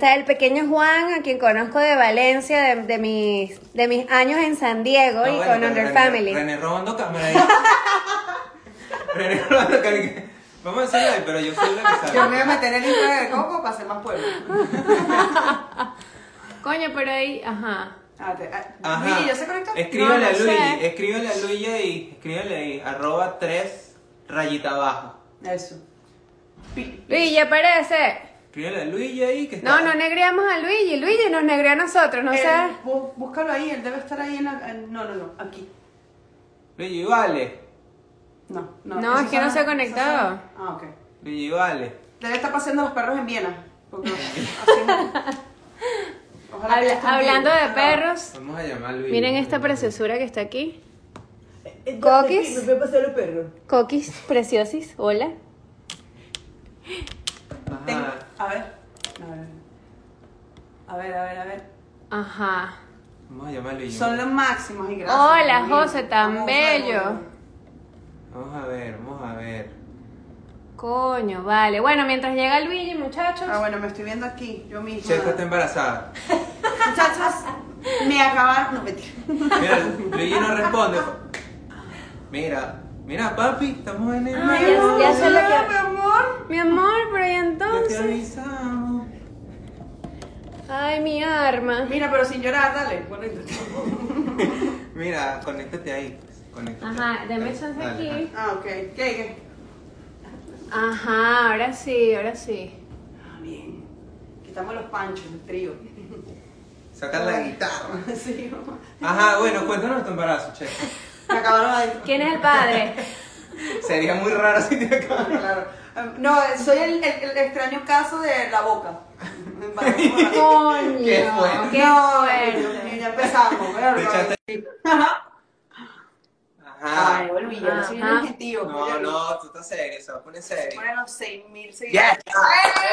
está el pequeño Juan, a quien conozco de Valencia, de, de mis, de mis años en San Diego No, y bueno, con Under René- Family. René robando cámara ahí. René robando cámara. Vamos a hacerlo ahí, pero yo soy la que sabe. yo me voy a meter en el Instagram de Coco para hacer más pueblo. Coño, pero ahí, ajá. Ah, te- ah, Ajá. Luigi, ¿ya se conectó? Escríbele No, a no Luigi, sé. escríbele a Luigi y escríbele ahí, arroba 3 rayita abajo. Eso. Pi- Luigi, aparece. Escríbele a Luigi ahí que está. No, no negreamos a Luigi. Luigi nos negreó a nosotros, no sé. bú- Búscalo ahí, él debe estar ahí en la. en- no, no, no, aquí. Luigi, vale. No, no. No, esos es que no se ha esos conectado. son- Ah, ok. Luigi, vale. Debe estar paseando los perros en Viena. porque así- Ojalá que Habla- estén hablando bien. de perros, Vamos a llamar a Luigi. miren esta preciosura que está aquí. Eh, Coquis. Me fue a pasar los perros. Coquis preciosis, hola. Ajá. A ver. A ver. A ver, a ver, a ver. Ajá. Vamos a llamar a Luigi. Son los máximos y gracias. Hola. José, tan Vamos a ver, bello. Vamos a ver, vamos a ver. Coño, vale. Bueno, mientras llega Luigi, muchachos. Ah, bueno, me estoy viendo aquí, yo misma. Checa está embarazada. Muchachos, me acabaron. No, mentira. Mira, Luigi no responde. Mira, mira, papi, estamos en el. Ah, ya- ya sé lo que- Mi amor. Pero ¿y Ya te entonces? Ay, mi arma. Mira, pero sin llorar, dale. Bueno, Mira, conéctate ahí. Conéctate. Ajá, deme chance Dale, aquí. Ah, ok. ¿Qué? ¿Qué? Ajá, ahora sí, ahora sí. Ah, bien. Quitamos los panchos, el trío. ajá. Saca la guitarra. sí, mamá. Ajá, bueno, cuéntanos tu embarazo, che. Me acabaron. ¿Quién es el padre? Sería muy raro si te acabaran. Claro. No, soy el, el- el extraño caso de la boca. Coño. ¿Qué fue? Qué no, bueno. ya empezamos. ¿verdad? Ajá. Ajá. Ay, bueno, ya no soy un objetivo. No, no, tú estás serio, se va a poner serio. Ponen los 6.000 Ya, seguidores.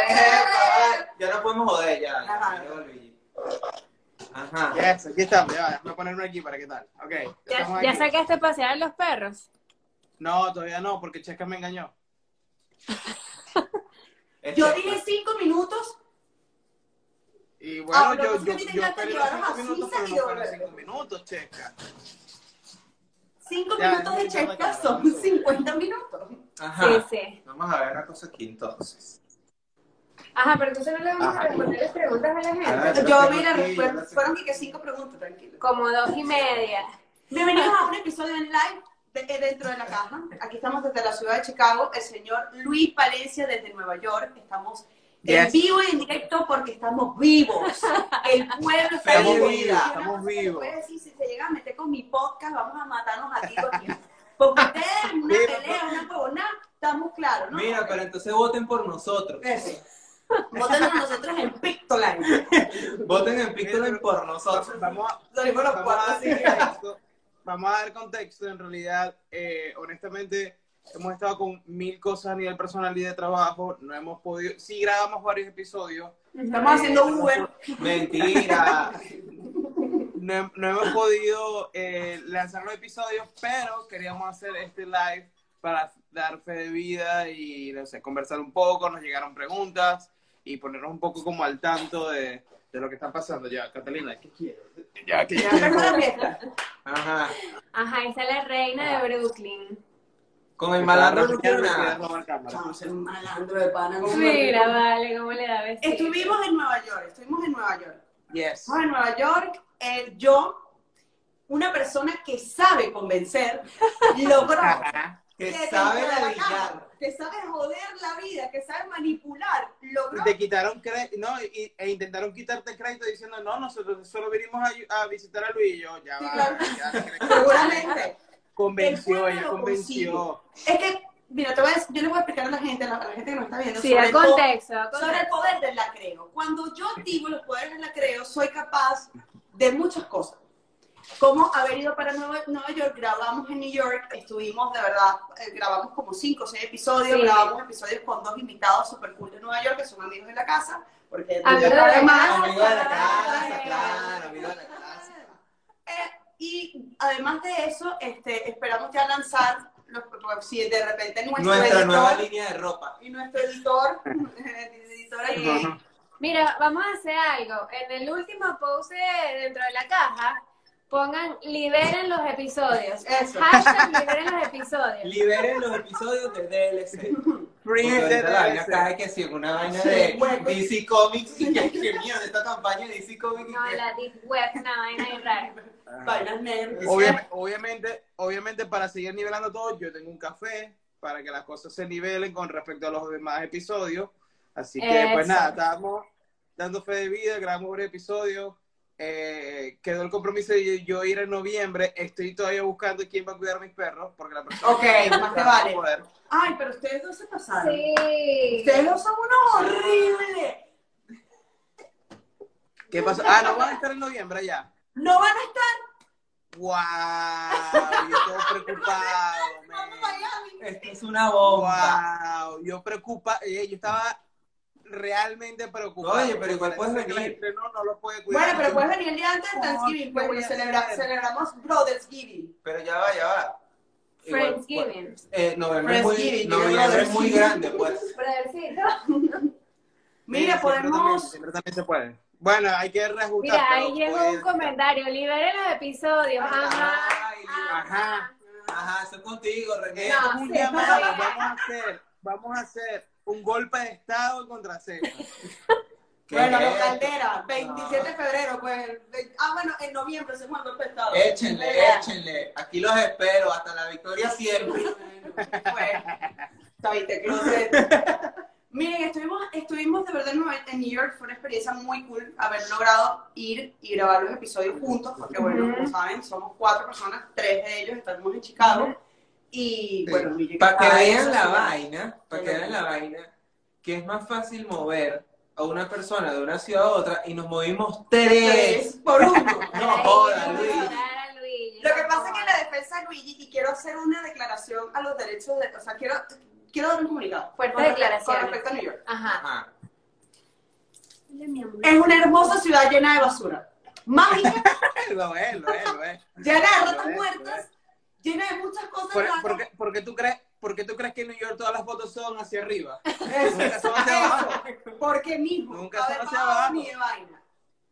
ya, ya no podemos joder, ya. Ajá. Ajá. Yes, aquí estamos, ya, déjame ponerme aquí para qué tal. Ok, ¿Ya, ya sacaste pasear a los perros? No, todavía no, porque Checa me engañó. Este- Yo dije 5 minutos. Y bueno, Ah, yo, es que yo, a esperé cinco minutos, pero no fueron ¿verdad? cinco minutos, Checa. 5 Ya, minutos de checa son ya. 50 minutos. Ajá. Sí, sí. Vamos a ver una cosa aquí entonces. Ajá, pero entonces no le vamos a Ajá. responder preguntas a la gente. Ah, Yo, mira, aquí, yo la sé. fueron que 5 preguntas, tranquilo. Como dos y media. Bienvenidos a un episodio en live dentro de la caja. Aquí estamos desde la ciudad de Chicago, el señor Luis Valencia desde Nueva York. Estamos en vivo y en directo porque estamos vivos. El pueblo está Estamos vivo. vivos, estamos vivos. si se llega a meter con mi podcast, vamos a matarnos a aquí. Porque ustedes en una Mira, pelea, una huevona, estamos claros, ¿no? Mira, pero entonces voten por nosotros. Eso. Voten por nosotros en Pictoline. Voten en Pictoline por nosotros. Vamos a, digo los cuatro, así que-. Vamos a dar contexto. En realidad, eh, honestamente, hemos estado con mil cosas a nivel personal y de trabajo. No hemos podido. Sí, grabamos varios episodios. Estamos haciendo Uber. Mentira. No, no hemos podido eh, lanzar los episodios, pero queríamos hacer este live para dar fe de vida y no sé, conversar un poco. Nos llegaron preguntas y ponernos un poco como al tanto de, de lo que está pasando. Ya, Catalina, ¿qué quieres? Ya, ¿qué Ya quieres? Ajá. Ajá, ahí está la reina de Brooklyn. Con el malandro. Vamos a ser un malandro de pana. Mira, vale, cómo le da besito. Estuvimos en Nueva York, estuvimos en Nueva York. Yes. Estuvimos en Nueva York, eh, yo, una persona que sabe convencer, logró Que que sabe la cama, que sabe joder la vida, que sabe manipular, logró. Te quitaron crédito, no, y- e intentaron quitarte crédito diciendo, no, nosotros solo vinimos a, a visitar a Luis y yo, ya Sí, va, claro. ya. Seguramente. Convenció, El ella convenció. Es que, mira, te voy a decir- yo le voy a explicar a la gente, a la, a la gente que nos está viendo, Sí, sobre el contexto, da sobre el poder del lacreo. Cuando yo activo los poderes del lacreo, soy capaz de muchas cosas. Cómo haber ido para Nueva, Nueva York, grabamos en New York, estuvimos de verdad, eh, grabamos como cinco o seis episodios, Sí. grabamos episodios con dos invitados super cool de Nueva York, que son amigos de la casa, porque Amigos de la además, casa. Amigo de la casa, claro, amigo de la casa. Eh, y además de eso, este, esperamos ya lanzar, los, si de repente nuestro Nuestra editor nueva línea de ropa. y nuestro editor, editor ahí, Sí. Mira, vamos a hacer algo. En el último post de- dentro de la caja, pongan liberen los episodios. Eso. Hashtag liberen los episodios. Liberen los episodios de DLC. Free Porque ahorita la vaina DLC. cae que sí, una vaina Sí, de bueno. DC Comics y que, que mierda, esta campaña de DC Comics. No, la deep web, una vaina ahí rara. vainas nerds. Obvia- obviamente, obviamente, para seguir nivelando todo, yo tengo un café para que las cosas se nivelen con respecto a los demás episodios. Así que, pues Eso. nada, estamos dando fe de vida, grabamos un episodio. Eh, quedó el compromiso de yo ir en noviembre. Estoy todavía buscando quién va a cuidar a mis perros, porque la persona Ok, que más te vale. poder. Ay, pero ustedes dos se pasaron. Sí. Ustedes dos son unos horribles. ¿Qué pasó? Ah, no van a estar en noviembre ya. No van a estar. ¡Wow! Yo todo preocupado. Vamos man. a Miami. Esto es una bomba. Wow, yo preocupa, eh, yo estaba realmente preocupado. Oye, pero igual puedes la venir. gente No, no lo puede cuidar. Bueno, pero puedes venir el día antes de Thanksgiving, pues, ¿qué voy porque a celebra- celebramos Brothersgiving. Pero ya va, ya va. Igual, Friendsgiving. pues, eh, noviembre es muy, noviembre es muy grande, pues. Brothercito. Mira, Sí, siempre también- podemos. siempre también se puede. Bueno, hay que reajustar. Mira, ahí llegó un comentario. Liberen los episodios. Ajá. Ay, Ajá. Ajá, eso es contigo, René. No, vamos a hacer, vamos a hacer un golpe de estado contra. ¿Qué Bueno, los? Caldera, 27 de febrero, pues. Ah, bueno, en noviembre se juega el golpe de estado. Échenle, échenle. Aquí los espero. Hasta la victoria siempre. Bueno, closet. Miren, estuvimos, estuvimos de verdad en New York, fue una experiencia muy cool haber logrado ir y grabar los episodios juntos, porque bueno, como saben, somos cuatro personas, tres de ellos estamos en Chicago, y bueno, Luigi Para que vean la Ciudad. vaina, para que vean la vaina, que es más fácil mover a una persona de una ciudad a otra y nos movimos tres. Por uno. No joda, Luigi. Lo que pasa es que en la defensa de Luigi, y quiero hacer una declaración a los derechos de, o sea, quiero, quiero dar un comunicado. Respecto- declaraciones. Con respecto a New York. Ajá. Ajá. Es una hermosa ciudad llena de basura. Mágica, lo es, lo es, lo es. llena de Lo ratas es, lo muertas. Llena de muchas cosas ¿Por, raras. por qué, por qué tú crees, por qué tú crees que en New York todas las fotos son hacia arriba? Eso, Nunca son hacia abajo. Porque mismo, Nunca son hacia para abajo. ni de vaina.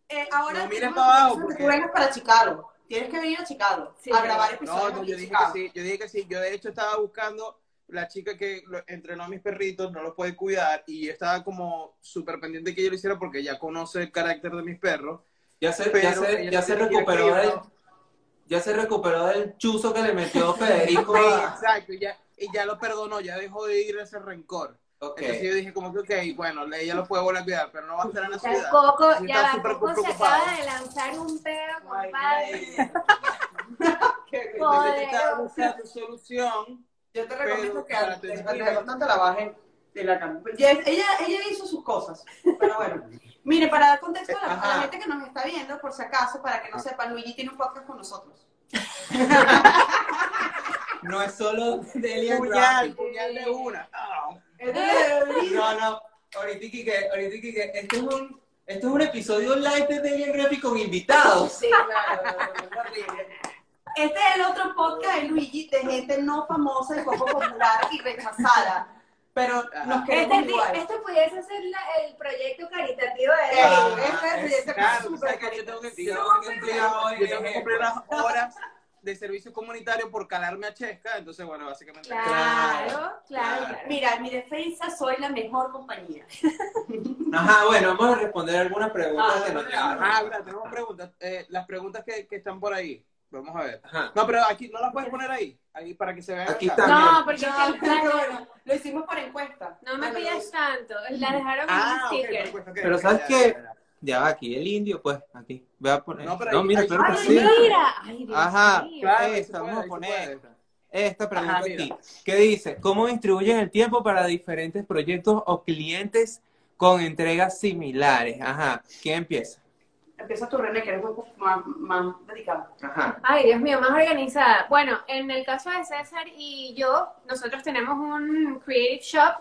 Eh, ahora No mires tenemos para abajo, que porque- tú vengas para Chicago. Tienes que venir a Chicago Sí. a grabar episodios no, yo dije Chicago. que sí, yo dije que sí. Yo de hecho estaba buscando la chica que lo- entrenó a mis perritos, no los puede cuidar, y yo estaba como súper pendiente que yo lo hiciera porque ya conoce el carácter de mis perros. Ya se, Pero ya se, ya se recuperó. Ya se recuperó del chuzo que le metió Federico a... exacto, y ya, y ya lo perdonó, ya dejó de ir ese rencor. Ok. Entonces yo dije como que, ok, bueno, ella lo puede volver a cuidar, pero no va a estar en la ciudad. Coco, Sí, ya Coco se preocupado. acaba de lanzar un pedo, compadre. Yo estaba buscando solución. Yo te recomiendo Pero, que antes tu antes de la bajes de la cama. Ya- Ella, ella hizo sus cosas, pero bueno. Mire, para dar contexto a la, a la Ajá. gente que nos está viendo, por si acaso, para que no sepan, Luigi tiene un podcast con nosotros. No es solo Delia Puñal, puñal de una. Ah. De. No, no. Ahorita que, ahorita que, esto es un, esto es un episodio live de Delia Graphic con invitados. Sí, claro, es horrible. Este es el otro podcast de Luigi de gente no famosa y poco popular y rechazada. Pero nos Este, queremos igual. este pudiese ser la- el proyecto caritativo de Ah, este es es- este Claro, súper sabes que yo tengo que, Sí, yo tengo que cumplir, cumplir yo tengo que hoy, cumplir las horas de servicio comunitario por calarme a Chesca, entonces bueno, básicamente. Claro, claro, claro. claro. Mira, en mi defensa soy la mejor compañía. Ajá, bueno, vamos a responder algunas preguntas Ah, que nos bueno. llegaron. Ah, mira, tenemos preguntas. Eh, las preguntas que, que están por ahí. Vamos a ver. Ajá. No, pero aquí no las puedes poner ahí. Ahí para que se vean. Aquí está. No, porque No, es que plan- bueno. Lo hicimos por encuesta. no me pidas tanto. La dejaron en Ah, un ok, sticker. perfecto, ok, Pero ok, ¿sabes ya, qué? ya, ya. Ya va aquí, el indio, pues, aquí. Voy a poner. No, pero No, ahí- mira, ahí- claro que ¡Ay, sí. mira! ¡Ay, Dios Ajá, mío! Claro, Esta, se vamos puede, a poner. puede. Esta pregunta Ajá, mira. aquí. ¿Qué dice? ¿Cómo distribuyen el tiempo para diferentes proyectos o clientes con entregas similares? Ajá. ¿Quién empieza? Empieza tu René, que eres un poco más, más dedicada. Ajá. Ay, Dios mío, más organizada. Bueno, en el caso de César y yo, nosotros tenemos un Creative Shop.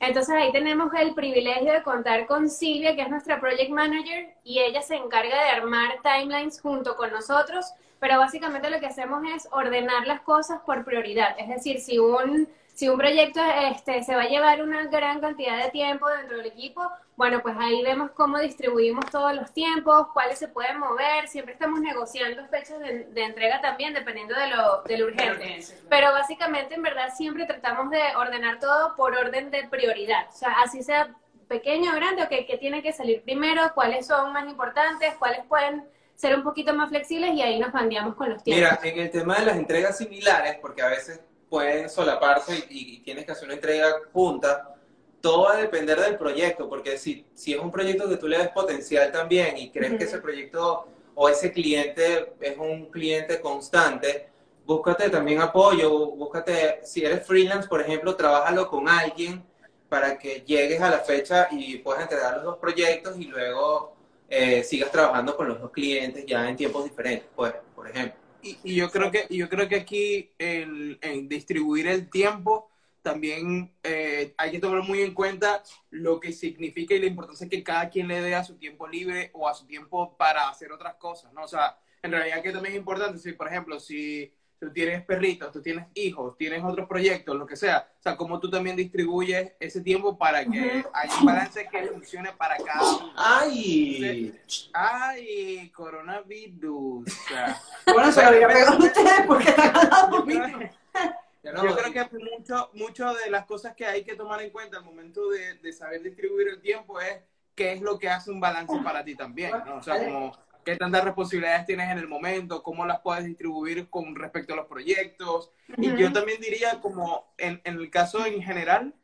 Entonces ahí tenemos el privilegio de contar con Silvia, que es nuestra Project Manager, y ella se encarga de armar timelines junto con nosotros, pero básicamente lo que hacemos es ordenar las cosas por prioridad. Es decir, si un, si un proyecto este, se va a llevar una gran cantidad de tiempo dentro del equipo, bueno, pues ahí vemos cómo distribuimos todos los tiempos, cuáles se pueden mover, siempre estamos negociando fechas de, de entrega también, dependiendo de lo, de lo urgente. Pero básicamente, en verdad, siempre tratamos de ordenar todo por orden de prioridad. O sea, así sea pequeño o grande, o que, que tiene que salir primero, cuáles son más importantes, cuáles pueden ser un poquito más flexibles y ahí nos cambiamos con los tiempos. Mira, en el tema de las entregas similares, porque a veces pueden solaparse y, y tienes que hacer una entrega junta, todo va a depender del proyecto, porque si, si es un proyecto que tú le ves potencial también y crees que ese proyecto o ese cliente es un cliente constante, búscate también apoyo, búscate, si eres freelance, por ejemplo, trabájalo con alguien para que llegues a la fecha y puedas entregar los dos proyectos y luego eh, sigas trabajando con los dos clientes ya en tiempos diferentes, pues, por ejemplo. Y, y yo creo que yo creo que aquí en distribuir el tiempo también eh, hay que tomar muy en cuenta lo que significa y la importancia que cada quien le dé a su tiempo libre o a su tiempo para hacer otras cosas, ¿no? O sea, en realidad que también es importante, si por ejemplo, si tú tienes perritos, tú tienes hijos, tienes otros proyectos, lo que sea, o sea, cómo tú también distribuyes ese tiempo para que haya un balance que funcione para cada uno. ¡Ay! Ay, coronavirus. O sea, Bueno, se lo había pegado a ustedes porque están hablando yo creo- no Yo que mucho, mucho de las cosas que hay que tomar en cuenta al momento de, de saber distribuir el tiempo es qué es lo que hace un balance para ti también, ¿no? O sea, como qué tantas responsabilidades tienes en el momento, cómo las puedes distribuir con respecto a los proyectos. Y yo también diría como en, en el caso en general,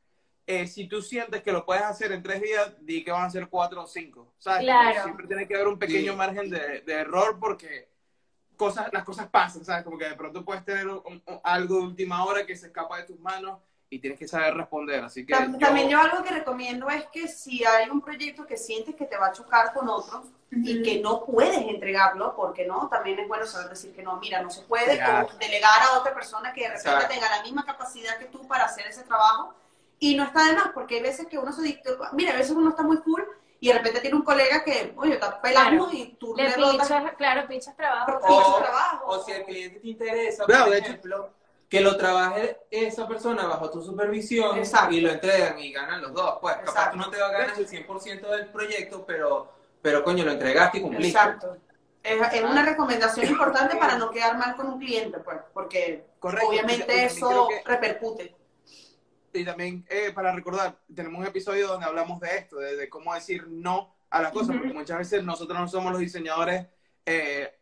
eh, si tú sientes que lo puedes hacer en tres días, di que van a ser cuatro o cinco. ¿sabes? Claro. Siempre tiene que haber un pequeño Sí. margen de, de error porque cosas, las cosas pasan, ¿sabes? Como que de pronto puedes tener un- un- algo de última hora que se escapa de tus manos y tienes que saber responder. Así que Tam- yo- También yo algo que recomiendo es que si hay un proyecto que sientes que te va a chocar con otro y que no puedes entregarlo, porque no, también es bueno saber decir que no, mira, no se puede, Ya. o delegar a otra persona que de repente Exacto. tenga la misma capacidad que tú para hacer ese trabajo. Y no está de más, porque hay veces que uno se dicta, mira, a veces uno está muy full y de repente tiene un colega que, oye, está pelando Claro. y tú Le le pichas, claro, pichas trabajo. O, trabajo. o si el cliente te interesa, Claro, por de hecho- que lo trabaje esa persona bajo tu supervisión Exacto. y lo entregan y ganan los dos. Pues capaz tú no te ganas el 100% del proyecto, pero, pero coño, lo entregaste y cumpliste. Exacto. Es, es una recomendación importante para no quedar mal con un cliente, pues, porque Correcto. Y obviamente eso que- repercute. Y también, eh, para recordar, tenemos un episodio donde hablamos de esto, de, de cómo decir no a las cosas, porque muchas veces nosotros no somos los diseñadores, eh,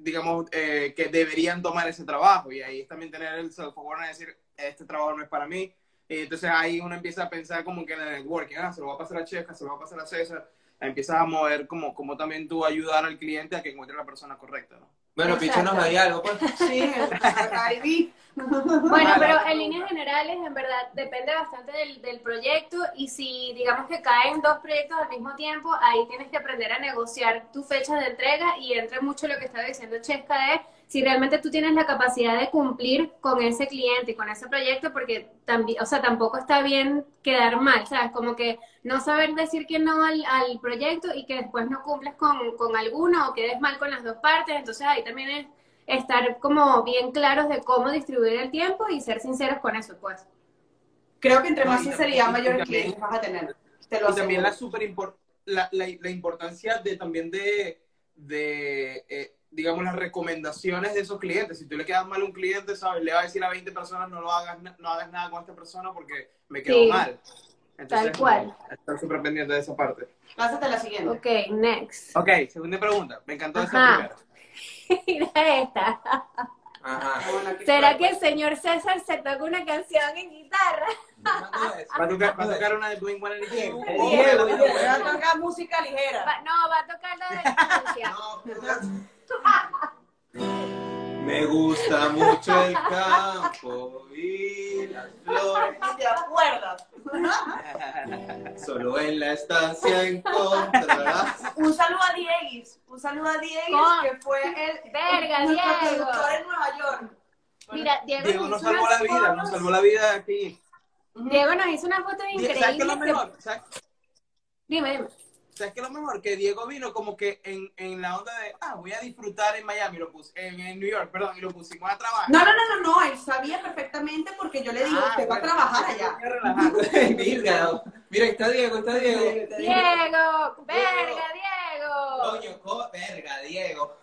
digamos, eh, que deberían tomar ese trabajo. Y ahí es también tener el self-awareness de decir, este trabajo no es para mí. Y entonces ahí uno empieza a pensar como que en el networking, ah, se lo va a pasar a Checa, se lo va a pasar a César. Empiezas a mover como, como también tú ayudar al cliente a que encuentre la persona correcta, ¿no? Bueno, Exacto. píchanos ahí algo, pues. Sí, ahí vi. Bueno, pero en líneas generales, en verdad, depende bastante del, del proyecto y si digamos que caen dos proyectos al mismo tiempo, ahí tienes que aprender a negociar tu fecha de entrega y entra mucho lo que estaba diciendo Chesca de si realmente tú tienes la capacidad de cumplir con ese cliente y con ese proyecto, porque también, o sea, tampoco está bien quedar mal, ¿sabes? Como que no saber decir que no al, al proyecto y que después no cumples con, con alguno o quedes mal con las dos partes, entonces ahí también es estar como bien claros de cómo distribuir el tiempo y ser sinceros con eso, pues. Creo que entre más Y sinceridad, también- mayores clientes vas a tener. Te lo y también la super impor- la, la, la importancia de también de, de eh, digamos las recomendaciones de esos clientes si tú le quedas mal a un cliente sabes le va a decir a 20 personas no lo hagas no hagas nada con esta persona porque me quedó Sí. mal Tal cual. estar súper pendiente de esa parte Pásate a la siguiente. Ok, next. ok segunda pregunta me encantó esa Ajá. primera Mira esta. Ajá. ¿Será que el señor César se toca una canción en guitarra? Va a tocar, va a tocar una de Blink 182 Diego, Diego, a tocar música ligera. Va- no, va a tocar la de la Francia. Me gusta mucho el campo y las flores. ¿Te acuerdas? Solo en la estancia encontrarás. Un saludo a Dieguis. Un saludo a Diego, Con- que fue el Verga, nuestro Diego. productor en Nueva York. Mira, Diego, Diego nos nos salvó la vida, nos fotos- salvó la vida aquí. Diego nos hizo unas fotos ¿Sabes qué es increíbles. lo de- mejor? ¿Sabes, Dime, dime. ¿Sabes qué es lo mejor? Que Diego vino como que en, en la onda de, ah, voy a disfrutar en Miami, lo puse, en, en New York, perdón, y lo pusimos a trabajar. No, no, no, no, no, él sabía perfectamente porque yo le digo, Ah, usted va a trabajar allá. Mira, mira, está Diego, está Diego. Diego, verga, Diego. Coño, co- verga, Diego.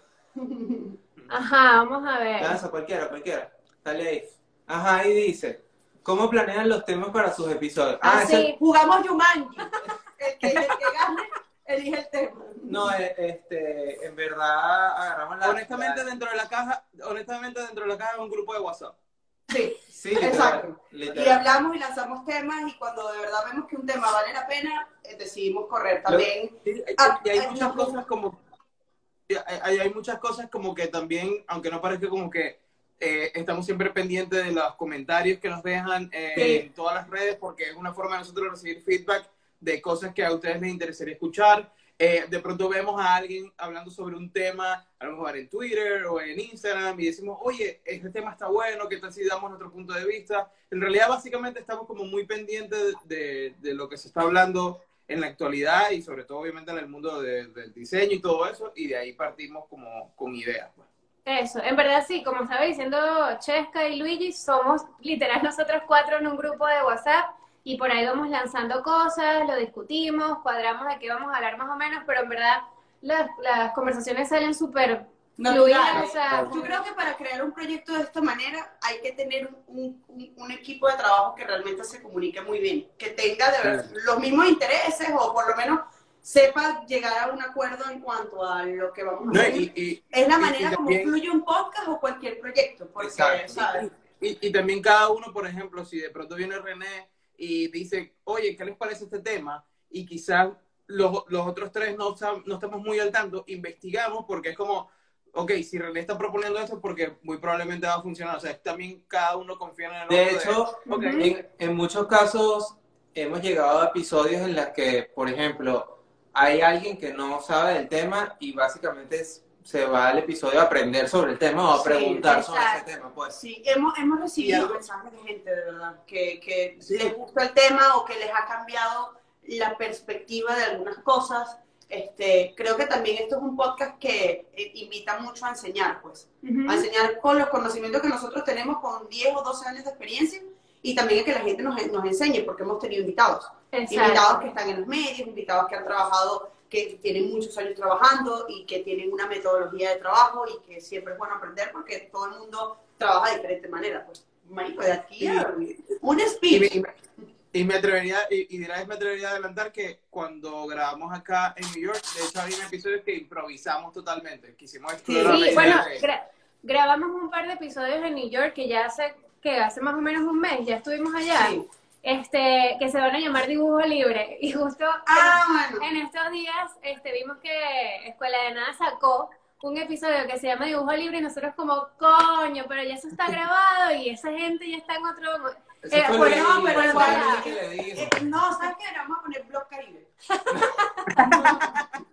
Ajá, vamos a ver. Lanza, cualquiera, cualquiera. Dale ahí. Ajá, ahí dice. ¿Cómo planean los temas para sus episodios? Ah, ese- sí. Jugamos Yumanji. El que, el que gane, elige el tema. No, eh, este, en verdad agarramos la. honestamente, la- dentro de la caja, honestamente, dentro de la caja es un grupo de WhatsApp. Sí, Sí, literal, exacto. Y hablamos y lanzamos temas y cuando de verdad vemos que un tema vale la pena, eh, decidimos correr también. Y, y- Ah, y hay muchas cosas como hay, hay muchas cosas como que también, aunque no parezca como que eh, estamos siempre pendientes de los comentarios que nos dejan eh, Sí. en todas las redes, porque es una forma de nosotros recibir feedback de cosas que a ustedes les interesaría escuchar. Eh, de pronto vemos a alguien hablando sobre un tema, a lo mejor en Twitter o en Instagram, y decimos, oye, este tema está bueno, ¿qué tal si damos nuestro punto de vista? En realidad, básicamente, estamos como muy pendientes de, de lo que se está hablando en la actualidad y sobre todo, obviamente, en el mundo de- del diseño y todo eso, y de ahí partimos como con ideas. pues. Eso, en verdad sí, como estaba diciendo Chesca y Luigi, somos literal nosotros cuatro en un grupo de WhatsApp y por ahí vamos lanzando cosas, lo discutimos, cuadramos de qué vamos a hablar más o menos, pero en verdad las, las conversaciones salen súper fluidas, Naturales. o sea, Yo creo que para crear un proyecto de esta manera hay que tener un, un- un equipo de trabajo que realmente se comunique muy bien, que tenga de verdad los mismos intereses o por lo menos sepa llegar a un acuerdo en cuanto a lo que vamos a No, hacer. y, y- es la y- y manera como también- fluye un podcast o cualquier proyecto, porque, Exacto. ¿sabes? Y, y también cada uno, por ejemplo, si de pronto viene René y dice, oye, ¿qué les parece este tema? Y quizás los, los otros tres no, no estamos muy al tanto, investigamos porque es como, ok, si René está proponiendo esto es porque muy probablemente va a funcionar. O sea, también cada uno confía en el otro. De hecho, ok, en, en muchos casos hemos llegado a episodios en los que, por ejemplo, hay alguien que no sabe del tema y básicamente es- se va al episodio a aprender sobre el tema o a Sí, preguntar sobre ese tema, pues. Sí, hemos, hemos recibido algo- mensajes de gente, de verdad, que, que Sí. les gusta el tema o que les ha cambiado la perspectiva de algunas cosas. Este, creo que también esto es un podcast que eh, invita mucho a enseñar, pues. A enseñar con los conocimientos que nosotros tenemos con 10 o 12 años de experiencia y también a que la gente nos, nos enseñe, porque hemos tenido invitados. Exacto. Invitados que están en los medios, invitados que han trabajado, que tienen muchos años trabajando y que tienen una metodología de trabajo y que siempre es bueno aprender porque todo el mundo trabaja de diferente manera. Pues, marico, de aquí a un speech. y me- y me atrevería, y, y de una vez me atrevería a adelantar que cuando grabamos acá en New York, de hecho había episodios que improvisamos totalmente. Quisimos explorar Sí, bueno, de- gra- grabamos un par de episodios en New York que ya hace, que hace más o menos un mes, ya estuvimos allá, Sí. Este, que se van a llamar Dibujo Libre. Y justo Ah, bueno. en estos días este, vimos que Escuela de Nada sacó un episodio que se llama Dibujo Libre y nosotros como, coño, pero ya eso está grabado y esa gente ya está en otro... Eh, pero para-. Eh, no, ¿sabes qué? Vamos a poner Blog Caribe.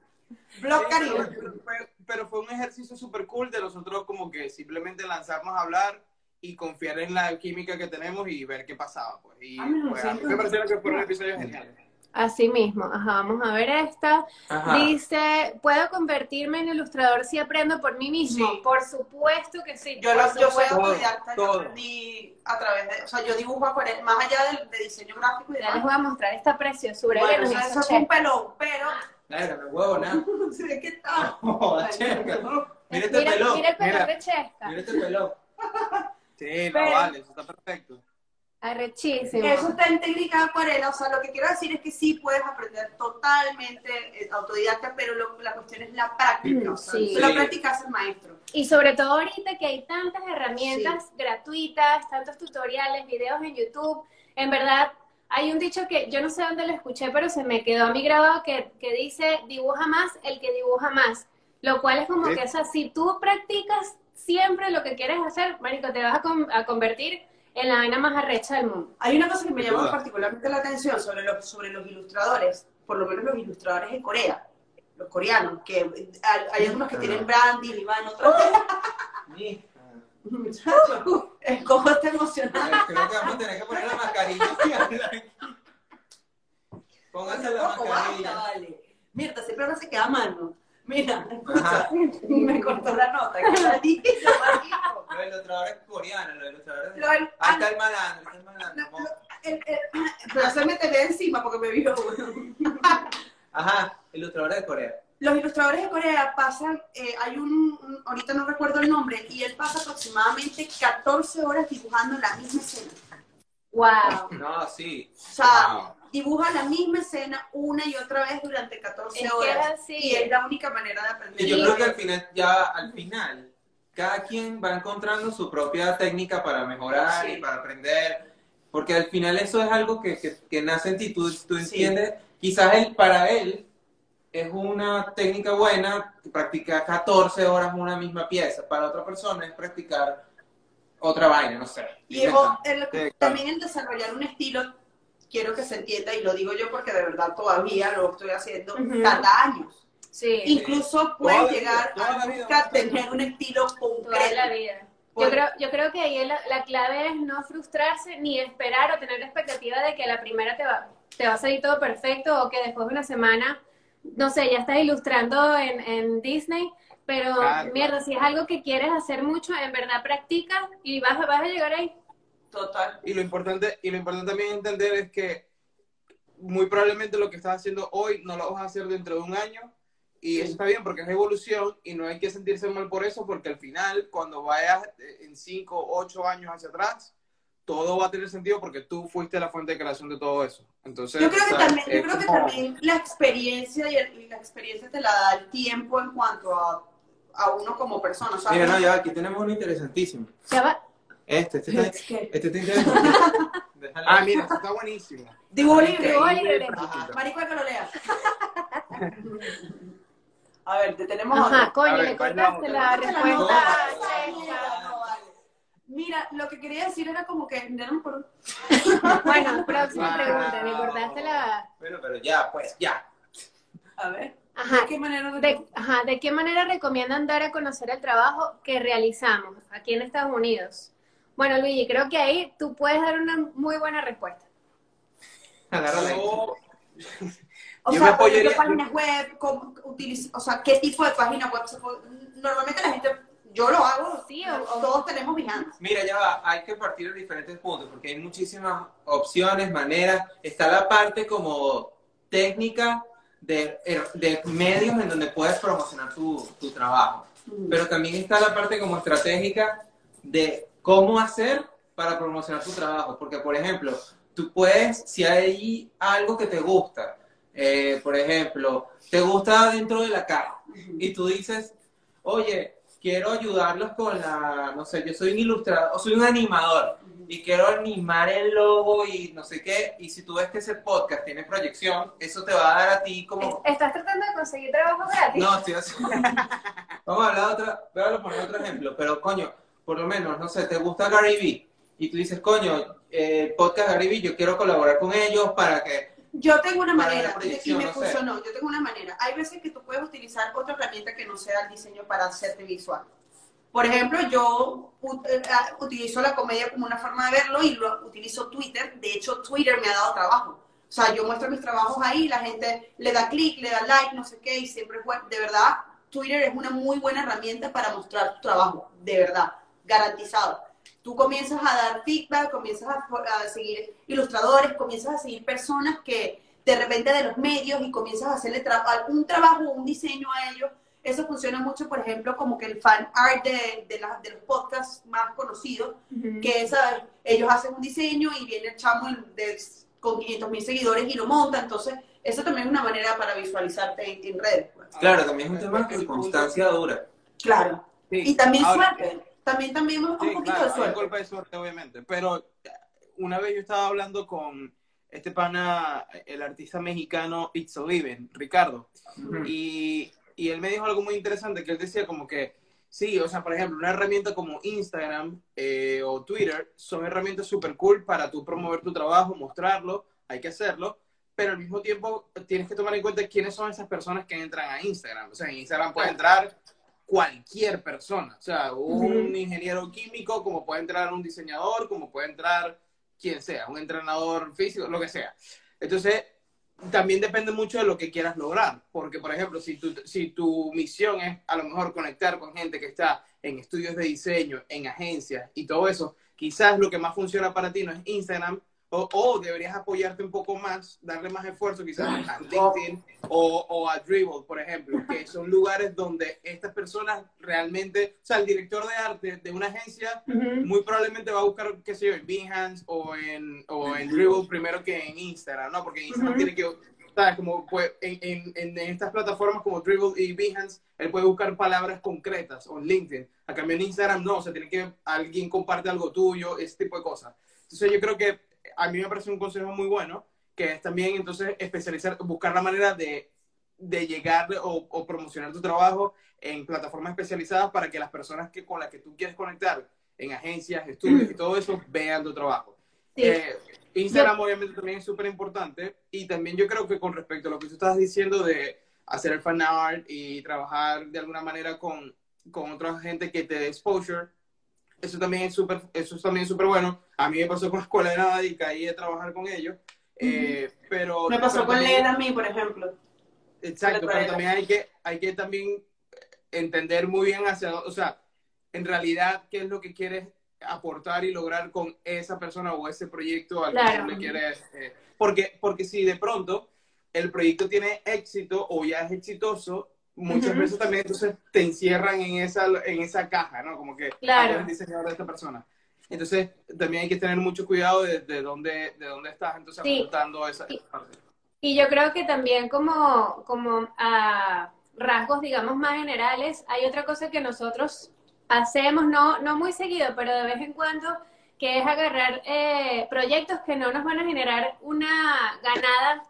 Blog Sí, Caribe. pero, fue, pero fue un ejercicio súper cool de nosotros como que simplemente lanzarnos a hablar y confiar en la química que tenemos y ver qué pasaba. Pues. Y Ah, lo pues, a mí me pareció que fue un episodio genial. Así mismo, ajá, vamos a ver esta. Ajá. Dice, ¿puedo convertirme en ilustrador si aprendo por mí mismo? Sí. Por supuesto que sí. Yo, lo, yo soy autodidacta, yo todo. aprendí a través de, o sea, yo dibujo acuarela, más allá del de diseño gráfico y Ya les demás. voy a mostrar esta preciosura que Bueno, nos o sea, hizo eso es un pelón, pero Verga, me huevo, nada. ¿de qué tal? Joda, checa. Mira este Mira, pelón. mira el pelón Mira. de Chesca. Mira este pelón. Sí, no Pero- vale, eso está perfecto. Arrechísimo. Eso está en técnica de acuarela, o sea, lo que quiero decir es que sí puedes aprender totalmente eh, autodidacta, pero lo- la cuestión es la práctica, o sea, Sí. hace el maestro. Y sobre todo ahorita que hay tantas herramientas gratuitas, tantos tutoriales, videos en YouTube, en verdad hay un dicho que yo no sé dónde lo escuché, pero se me quedó a mí grabado que, que dice dibuja más el que dibuja más, lo cual es como Sí. que, o sea, si tú practicas siempre lo que quieres hacer, marico, te vas a, con- a convertir en la vaina más arrecha del mundo. Hay una cosa que me llama particularmente la atención sobre los, sobre los ilustradores, por lo menos los ilustradores de Corea. los coreanos, que hay, algunos que tienen brandy, Iván, otros Mija. Muchachos, el cojo está emocionado. Creo que vamos a tener que poner la mascarilla y. Póngase la mascarilla. vale. Mierda, siempre no se queda mano. Mira, Ajá. me cortó la nota. que la dije, marico. Los ilustradores coreanos, los ilustradores. Lo del- Ahí está el malandro, está el malandro. No, el- el- pero se me tenía encima porque me vio. Ajá, ilustradores de Corea. Los ilustradores de Corea pasan, eh, hay un, un- ahorita no recuerdo el nombre, y él pasa aproximadamente 14 horas dibujando la misma escena. Wow. No, sí. O sea, Wow. Dibuja la misma escena una y otra vez durante 14 Es horas. así. Y es la única manera de aprender. Y yo creo que al final, ya al final, cada quien va encontrando su propia técnica para mejorar Sí. y para aprender, porque al final eso es algo que, que, que nace en ti, tú, tú Sí. entiendes, quizás él, para él es una técnica buena practicar 14 horas una misma pieza, para otra persona es practicar otra vaina, no sé. Y el- el- Sí, claro. también el desarrollar un estilo, quiero que se entienda, y lo digo yo porque de verdad todavía lo estoy haciendo, Ujú. tarda años. Sí, Incluso Toda puedes vida, llegar toda la a vida. nunca tener un estilo toda concreto. la vida. Yo creo, yo creo que ahí la, la clave es no frustrarse ni esperar o tener la expectativa de que la primera te va, te va a salir todo perfecto o que después de una semana, no sé, ya estás ilustrando en, en Disney, pero Claro. mierda, si es algo que quieres hacer mucho, en verdad practica y vas, vas a llegar ahí. Total. Y lo importante, y lo importante también entender es que muy probablemente lo que estás haciendo hoy no lo vas a hacer dentro de un año. Y eso está bien porque es evolución y no hay que sentirse mal por eso porque al final, cuando vayas eh, en 5 o 8 años hacia atrás, todo va a tener sentido porque tú fuiste la fuente de creación de todo eso. Entonces, Yo creo que también, yo creo que como- también la experiencia y, el- y la experiencia te la da el tiempo en cuanto a, a uno como persona. ¿sabes? Mira, no, ya aquí tenemos uno interesantísimo. Ya va. Este, este está, este está interesante. Déjale. Ah, mira, esto está buenísimo. Dibujo libre. Dibujo libre. Marico, que lo lea. A ver, te tenemos Ajá, otro. coño, le ¿cuál cortaste la respuesta. Mira, lo que quería decir era como que me acuerdo. Bueno, próxima pregunta, le cortaste la... Bueno, pero ya, pues, ya. A ver. Ajá, ¿De qué manera de- De, ajá, ¿De qué manera recomiendan dar a conocer el trabajo que realizamos aquí en Estados Unidos? Bueno, Luigi, creo que ahí tú puedes dar una muy buena respuesta. Agárrala ahí. Yo- O Yo sea, me apoyaría- páginas web, cómo utiliza- o sea, qué tipo de página web se puede- Normalmente la gente, yo lo hago, Sí, o- o- todos tenemos Behance. Mira, ya va, hay que partir de diferentes puntos porque hay muchísimas opciones, maneras. Está la parte como técnica de, de medios en donde puedes promocionar tu, tu trabajo. Pero también está la parte como estratégica de cómo hacer para promocionar tu trabajo. Porque, por ejemplo, tú puedes, si hay algo que te gusta, eh, por ejemplo, te gusta dentro de la caja y tú dices, oye, quiero ayudarlos con la, no sé, yo soy un ilustrador, o soy un animador y quiero animar el logo y no sé qué, y si tú ves que ese podcast tiene proyección, eso te va a dar a ti como... ¿Estás tratando de conseguir trabajo gratis? No, estoy haciendo... Vamos a hablar de otra, voy a poner otro ejemplo, pero coño, por lo menos, no sé, te gusta Gary Vee y tú dices, coño, eh, podcast Gary Vee, yo quiero colaborar con ellos para que... Yo tengo una manera, y me no sé. funcionó, yo tengo una manera. Hay veces que tú puedes utilizar otra herramienta que no sea el diseño para hacerte visual. Por ejemplo, yo eh, ah, utilizo la comedia como una forma de verlo y lo utilizo Twitter. De hecho, Twitter me ha dado trabajo. O sea, yo muestro mis trabajos ahí, la gente le da clic, le da like, no sé qué, y siempre fue, de verdad, Twitter es una muy buena herramienta para mostrar tu trabajo, de verdad, garantizado. Tú comienzas a dar feedback, comienzas a, a seguir ilustradores, comienzas a seguir personas que de repente de los medios y comienzas a hacerle tra- algún trabajo, un diseño a ellos. Eso funciona mucho, por ejemplo, como que el fan art de, de, la- de los podcasts más conocidos, Ujú. que ¿sabes? ellos hacen un diseño y viene el chamo de- con 500 mil seguidores y lo monta. Entonces, eso también es una manera para visualizarte en, en redes. pues. Claro, también es un tema de constancia dura. Claro. Sí. Y también Ahora- suerte. También, también un Sí, poquito claro, de suerte. golpe de suerte, obviamente. Pero una vez yo estaba hablando con este pana, el artista mexicano It's a Living, Ricardo, y, y él me dijo algo muy interesante, que él decía como que, sí, o sea, por ejemplo, una herramienta como Instagram eh, o Twitter son herramientas súper cool para tú promover tu trabajo, mostrarlo, hay que hacerlo, pero al mismo tiempo tienes que tomar en cuenta quiénes son esas personas que entran a Instagram. O sea, en Instagram puede entrar cualquier persona, o sea, un ingeniero químico, como puede entrar un diseñador, como puede entrar quien sea, un entrenador físico, lo que sea. Entonces, también depende mucho de lo que quieras lograr, porque, por ejemplo, si tu, si tu misión es a lo mejor conectar con gente que está en estudios de diseño, en agencias y todo eso, quizás lo que más funciona para ti no es Instagram, o, deberías apoyarte un poco más, darle más esfuerzo quizás a LinkedIn o, o, a Dribble, por ejemplo, que son lugares donde estas personas realmente, o sea, el director de arte de una agencia muy probablemente va a buscar, qué sé yo, en Behance o en, o en Dribble primero que en Instagram, ¿no? Porque Instagram tiene que, ¿sabes? Como pues, en, en, en, estas plataformas como Dribble y Behance, él puede buscar palabras concretas o en LinkedIn. A cambio en Instagram no, o sea, tiene que alguien comparte algo tuyo, ese tipo de cosas. Entonces yo creo que a mí me parece un consejo muy bueno, que es también entonces especializar, buscar la manera de, de llegar o, promocionar tu trabajo en plataformas especializadas para que las personas que, con las que tú quieres conectar en agencias, estudios y todo eso vean tu trabajo. Eh, Instagram obviamente también es súper importante y también yo creo que con respecto a lo que tú estás diciendo de hacer el fan art y trabajar de alguna manera con, con otra gente que te dé exposure, eso también es súper eso también súper bueno. A mí me pasó con la escuela de nada y caí de trabajar con ellos. Eh, pero me pasó con Lena a mí, por ejemplo. Exacto, pero también hay que, hay que también entender muy bien hacia, o sea, en realidad qué es lo que quieres aportar y lograr con esa persona o ese proyecto al que le quieres. Eh, porque, porque si de pronto el proyecto tiene éxito o ya es exitoso, muchas veces también entonces te encierran en esa, en esa caja, ¿no? Como que claro. el diseñador de esta persona. Entonces, también hay que tener mucho cuidado de, de dónde, de dónde estás entonces apuntando esa, parte. Y yo creo que también como, como a rasgos, digamos, más generales, hay otra cosa que nosotros hacemos, no, no muy seguido, pero de vez en cuando, que es agarrar eh, proyectos que no nos van a generar una ganada,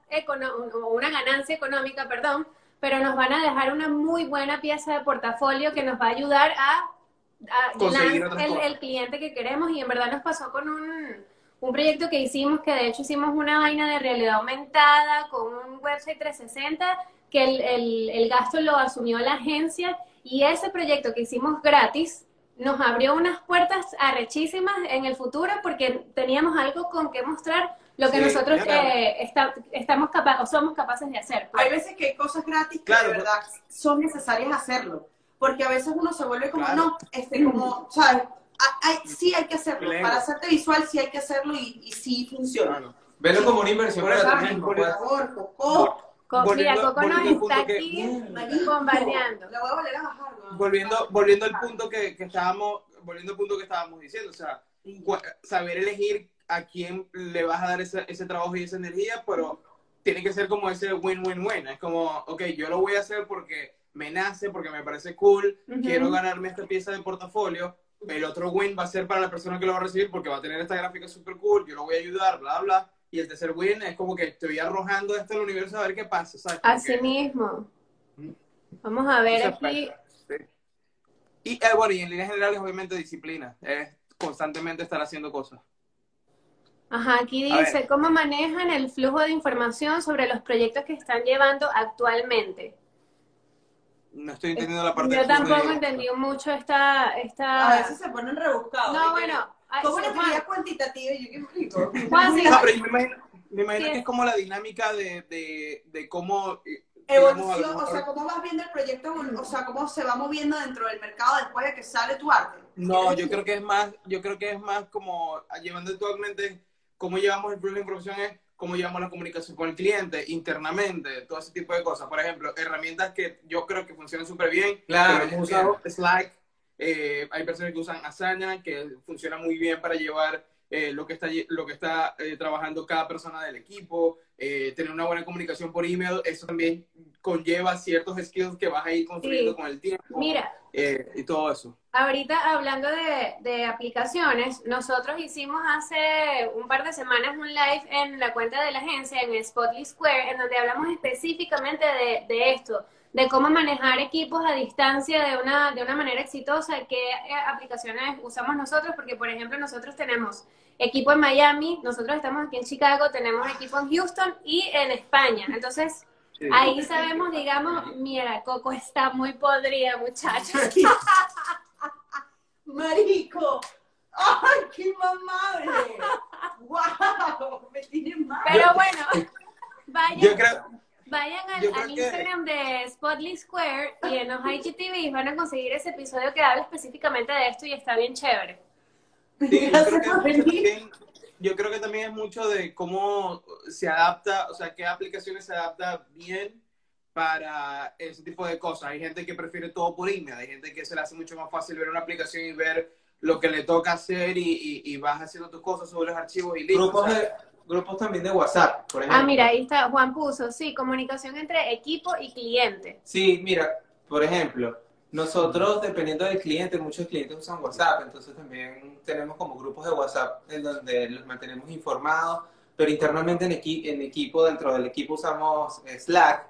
una ganancia económica, perdón, pero nos van a dejar una muy buena pieza de portafolio que nos va a ayudar a, a el, cliente que queremos. Y en verdad nos pasó con un, un proyecto que hicimos, que de hecho hicimos una vaina de realidad aumentada con un website 360, que el, el, el gasto lo asumió la agencia. Y ese proyecto que hicimos gratis nos abrió unas puertas arrechísimas en el futuro porque teníamos algo con que mostrar lo que nosotros eh, estamos o somos capaces de hacer. Hay veces que hay cosas gratis que de verdad son necesarias hacerlo, porque a veces uno se vuelve como, no, este, como, ¿sabes? Hay, sí hay que hacerlo, para hacerte visual sí hay que hacerlo y, y sí funciona. Claro. Velo como una inversión para ti mismo. Por pues. favor, Coco. mira, Coco nos está aquí bombardeando. La voy a volver a bajar. Volviendo, volviendo al punto que, que estábamos, volviendo al punto que estábamos diciendo, o sea, saber elegir a quién le vas a dar ese, ese trabajo y esa energía, pero tiene que ser como ese win-win-win. Es como, ok, yo lo voy a hacer porque me nace, porque me parece cool, quiero ganarme esta pieza de portafolio. El otro win va a ser para la persona que lo va a recibir porque va a tener esta gráfica super cool, yo lo voy a ayudar, bla, bla. Y el tercer win es como que estoy arrojando esto al universo a ver qué pasa, ¿sabes? Así mismo. Vamos a ver aquí. Y eh, bueno, y en líneas generales, obviamente, disciplina. Es constantemente estar haciendo cosas. Ajá, aquí dice, ¿cómo manejan el flujo de información sobre los proyectos que están llevando actualmente? No estoy entendiendo la parte Yo tampoco entendí mucho esta, esta... A veces se ponen rebuscados. No, bueno... ¿Cómo una actividad cuantitativa? ¿Yo qué explico? Sí. No, pero yo me imagino, me imagino que es como la dinámica de, de, de cómo... Eh, Evolución, o sea, cómo vas viendo el proyecto, o sea, cómo se va moviendo dentro del mercado después de que sale tu arte. No, yo creo que es más, yo creo que es más como llevando actualmente cómo llevamos el flujo de información es cómo llevamos la comunicación con el cliente internamente, todo ese tipo de cosas. Por ejemplo, herramientas que yo creo que funcionan súper bien. Claro. Hemos usado Slack. Eh, hay personas que usan Asana, que funciona muy bien para llevar eh, lo que está, lo que está eh, trabajando cada persona del equipo, tener una buena comunicación por email, eso también conlleva ciertos skills que vas a ir construyendo con el tiempo. Mira. y todo eso. Ahorita hablando de, de, aplicaciones, nosotros hicimos hace un par de semanas un live en la cuenta de la agencia, en Spotly Square, en donde hablamos específicamente de, de esto, de cómo manejar equipos a distancia de una, de una manera exitosa, qué eh, aplicaciones usamos nosotros, porque por ejemplo nosotros tenemos equipo en Miami, nosotros estamos aquí en Chicago, tenemos equipo en Houston y en España. Entonces, Sí. ahí sabemos, digamos, mira, Coco está muy podrida, muchachos. Marico. ¡Ay, qué mamable! ¡Wow! Me tiene mal. Pero bueno, vayan, Yo creo, vayan al, yo creo al que- Instagram de Spotly Square y en los IGTV van a conseguir ese episodio que habla específicamente de esto y está bien chévere. Sí, yo, Gracias creo que por mucho venir. también, yo creo que también es mucho de cómo se adapta, o sea, qué aplicaciones se adapta bien para ese tipo de cosas. Hay gente que prefiere todo por email, hay gente que se le hace mucho más fácil ver una aplicación y ver lo que le toca hacer y, y- y vas haciendo tus cosas sobre los archivos y listo. Grupos, o sea, de, grupos también de WhatsApp, por ejemplo. Ah, mira, ahí está, Juan puso, sí, comunicación entre equipo y cliente. Sí, mira, por ejemplo, nosotros, dependiendo del cliente, muchos clientes usan WhatsApp, entonces también tenemos como grupos de WhatsApp en donde los mantenemos informados, pero internamente en, equi- en equipo, dentro del equipo usamos eh, Slack,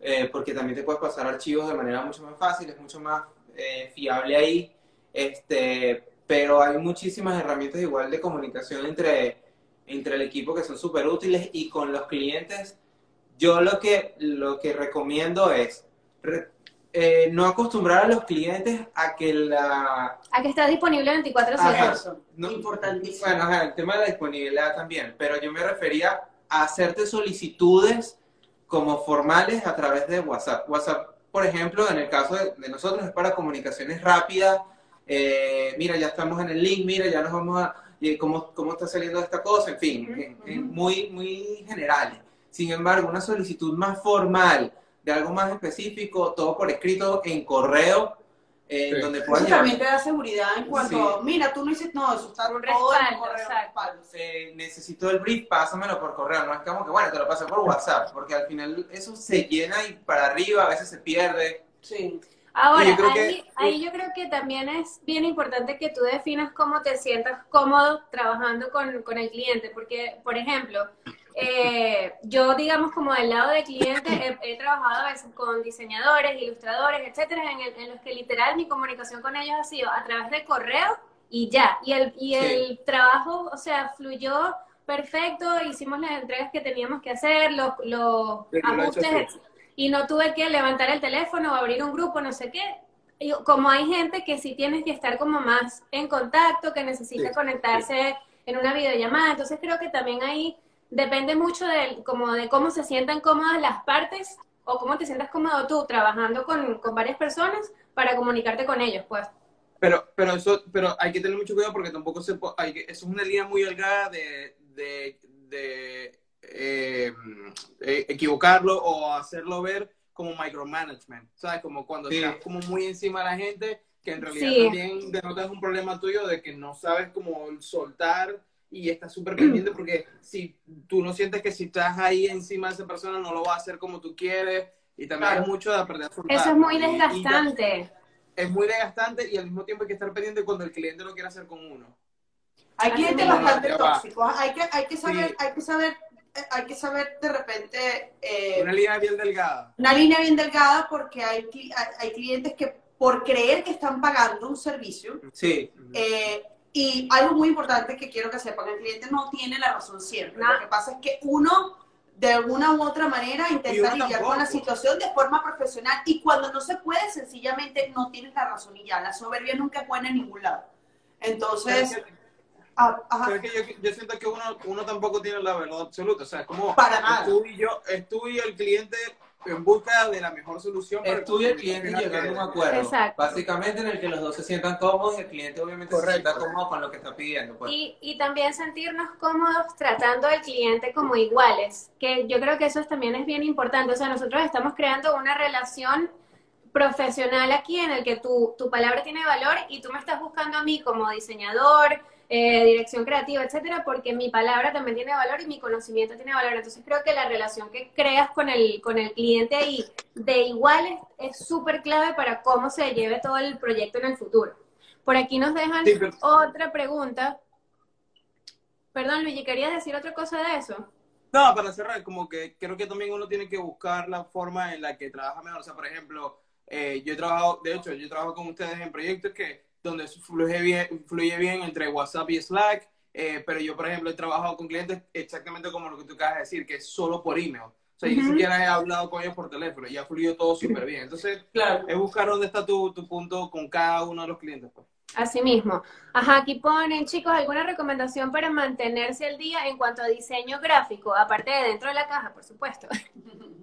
eh, porque también te puedes pasar archivos de manera mucho más fácil, es mucho más eh, fiable ahí, este, pero hay muchísimas herramientas igual de comunicación entre, entre el equipo que son súper útiles y con los clientes. Yo lo que, lo que recomiendo es re- eh, no acostumbrar a los clientes a que la... A que está disponible 24/7. Ajá. Eso, no- importantísimo. Bueno, ajá, el tema de la disponibilidad también, pero yo me refería a hacerte solicitudes como formales a través de WhatsApp. WhatsApp, por ejemplo, en el caso de, de nosotros es para comunicaciones rápidas. eh, mira, ya estamos en el link, mira, ya nos vamos a... ¿Cómo, cómo está saliendo esta cosa? En fin, en- muy, muy generales. Sin embargo, una solicitud más formal, de algo más específico, todo por escrito en correo, eh, Sí. donde Eso puedas también te da seguridad en cuanto, Sí. mira, tú no dices, no, eso está Un todo en un respaldo, correo, exacto. respaldo. eh, necesito el brief, pásamelo por correo. No es como que, bueno, te lo pasé por WhatsApp, porque al final eso se llena y para arriba a veces se pierde. Sí. Ahora, Yo ahí, que- ahí yo creo que también es bien importante que tú definas cómo te sientas cómodo trabajando con, con el cliente, porque, por ejemplo, eh, yo, digamos, como del lado del cliente, he, he trabajado a veces con diseñadores, ilustradores, etcétera, en, el- en los que literal mi comunicación con ellos ha sido a través de correo y ya. Y el, y el trabajo, o sea, fluyó perfecto, hicimos las entregas que teníamos que hacer, los, los ajustes, y no tuve que levantar el teléfono o abrir un grupo, no sé qué. Y como hay gente que sí tienes que estar como más en contacto, que necesita Sí, conectarse en una videollamada, entonces creo que también ahí depende mucho de, como de cómo se sientan cómodas las partes o cómo te sientas cómodo tú trabajando con, con varias personas para comunicarte con ellos, pues. Pero, pero eso, pero hay que tener mucho cuidado porque tampoco se hay que, eso es una línea muy delgada de, de, de, eh, eh, equivocarlo o hacerlo ver como micromanagement, ¿sabes? Como cuando Sí. estás como muy encima de la gente, que en realidad Sí. también denotas un problema tuyo de que no sabes cómo soltar y estás súper pendiente porque si tú no sientes que si estás ahí encima de esa persona no lo va a hacer como tú quieres y también Claro. es mucho de aprender a soltar. Eso es muy Y- y desgastante. es muy desgastante y al mismo tiempo hay que estar pendiente cuando el cliente lo quiere hacer con uno. Hay clientes bastante tóxicos. Hay que, hay que saber, Sí. hay que saber, hay que saber de repente eh, Una línea bien delgada. una línea bien delgada porque hay, hay, hay clientes que por creer que están pagando un servicio, Sí, eh, y algo muy importante que quiero que sepan, el cliente no tiene la razón siempre. Lo que pasa es que uno, de alguna u otra manera, intenta lidiar con la situación de forma profesional y cuando no se puede, sencillamente no tienes la razón y ya. La soberbia nunca es buena en ningún lado. Entonces, Pero es que- ah, ajá, pero es que yo, yo siento que uno, uno tampoco tiene la verdad absoluta. O sea, es como Para nada. es tú y yo, es tú y el cliente en busca de la mejor solución. para estudia el cliente final llegando a un acuerdo. Exacto. Básicamente en el que los dos se sientan cómodos y el cliente obviamente se Correcto. sienta cómodo con lo que está pidiendo. Pues. Y, y también sentirnos cómodos tratando al cliente como iguales, que yo creo que eso es- también es bien importante. O sea, nosotros estamos creando una relación profesional aquí en el que tu, tu palabra tiene valor y tú me estás buscando a mí como diseñador, eh, dirección creativa, etcétera, porque mi palabra también tiene valor y mi conocimiento tiene valor. Entonces creo que la relación que creas con el, con el cliente ahí de iguales es súper clave para cómo se lleve todo el proyecto en el futuro. Por aquí nos dejan Sí, pero- otra pregunta. Perdón, Luigi, ¿querías decir otra cosa de eso? No, para cerrar, como que creo que también uno tiene que buscar la forma en la que trabaja mejor. O sea, por ejemplo, eh, yo he trabajado, de hecho, yo trabajo con ustedes en proyectos que donde fluye bien, fluye bien entre WhatsApp y Slack, eh, pero yo, por ejemplo, he trabajado con clientes exactamente como lo que tú acabas de decir, que es solo por email. O sea, yo ni siquiera he hablado con ellos por teléfono y ha fluido todo súper bien. Entonces, Claro. es buscar dónde está tu, tu punto con cada uno de los clientes. Pues. Así mismo. Ajá, aquí ponen, chicos, ¿alguna recomendación para mantenerse al día en cuanto a diseño gráfico? Aparte de dentro de la caja, por supuesto.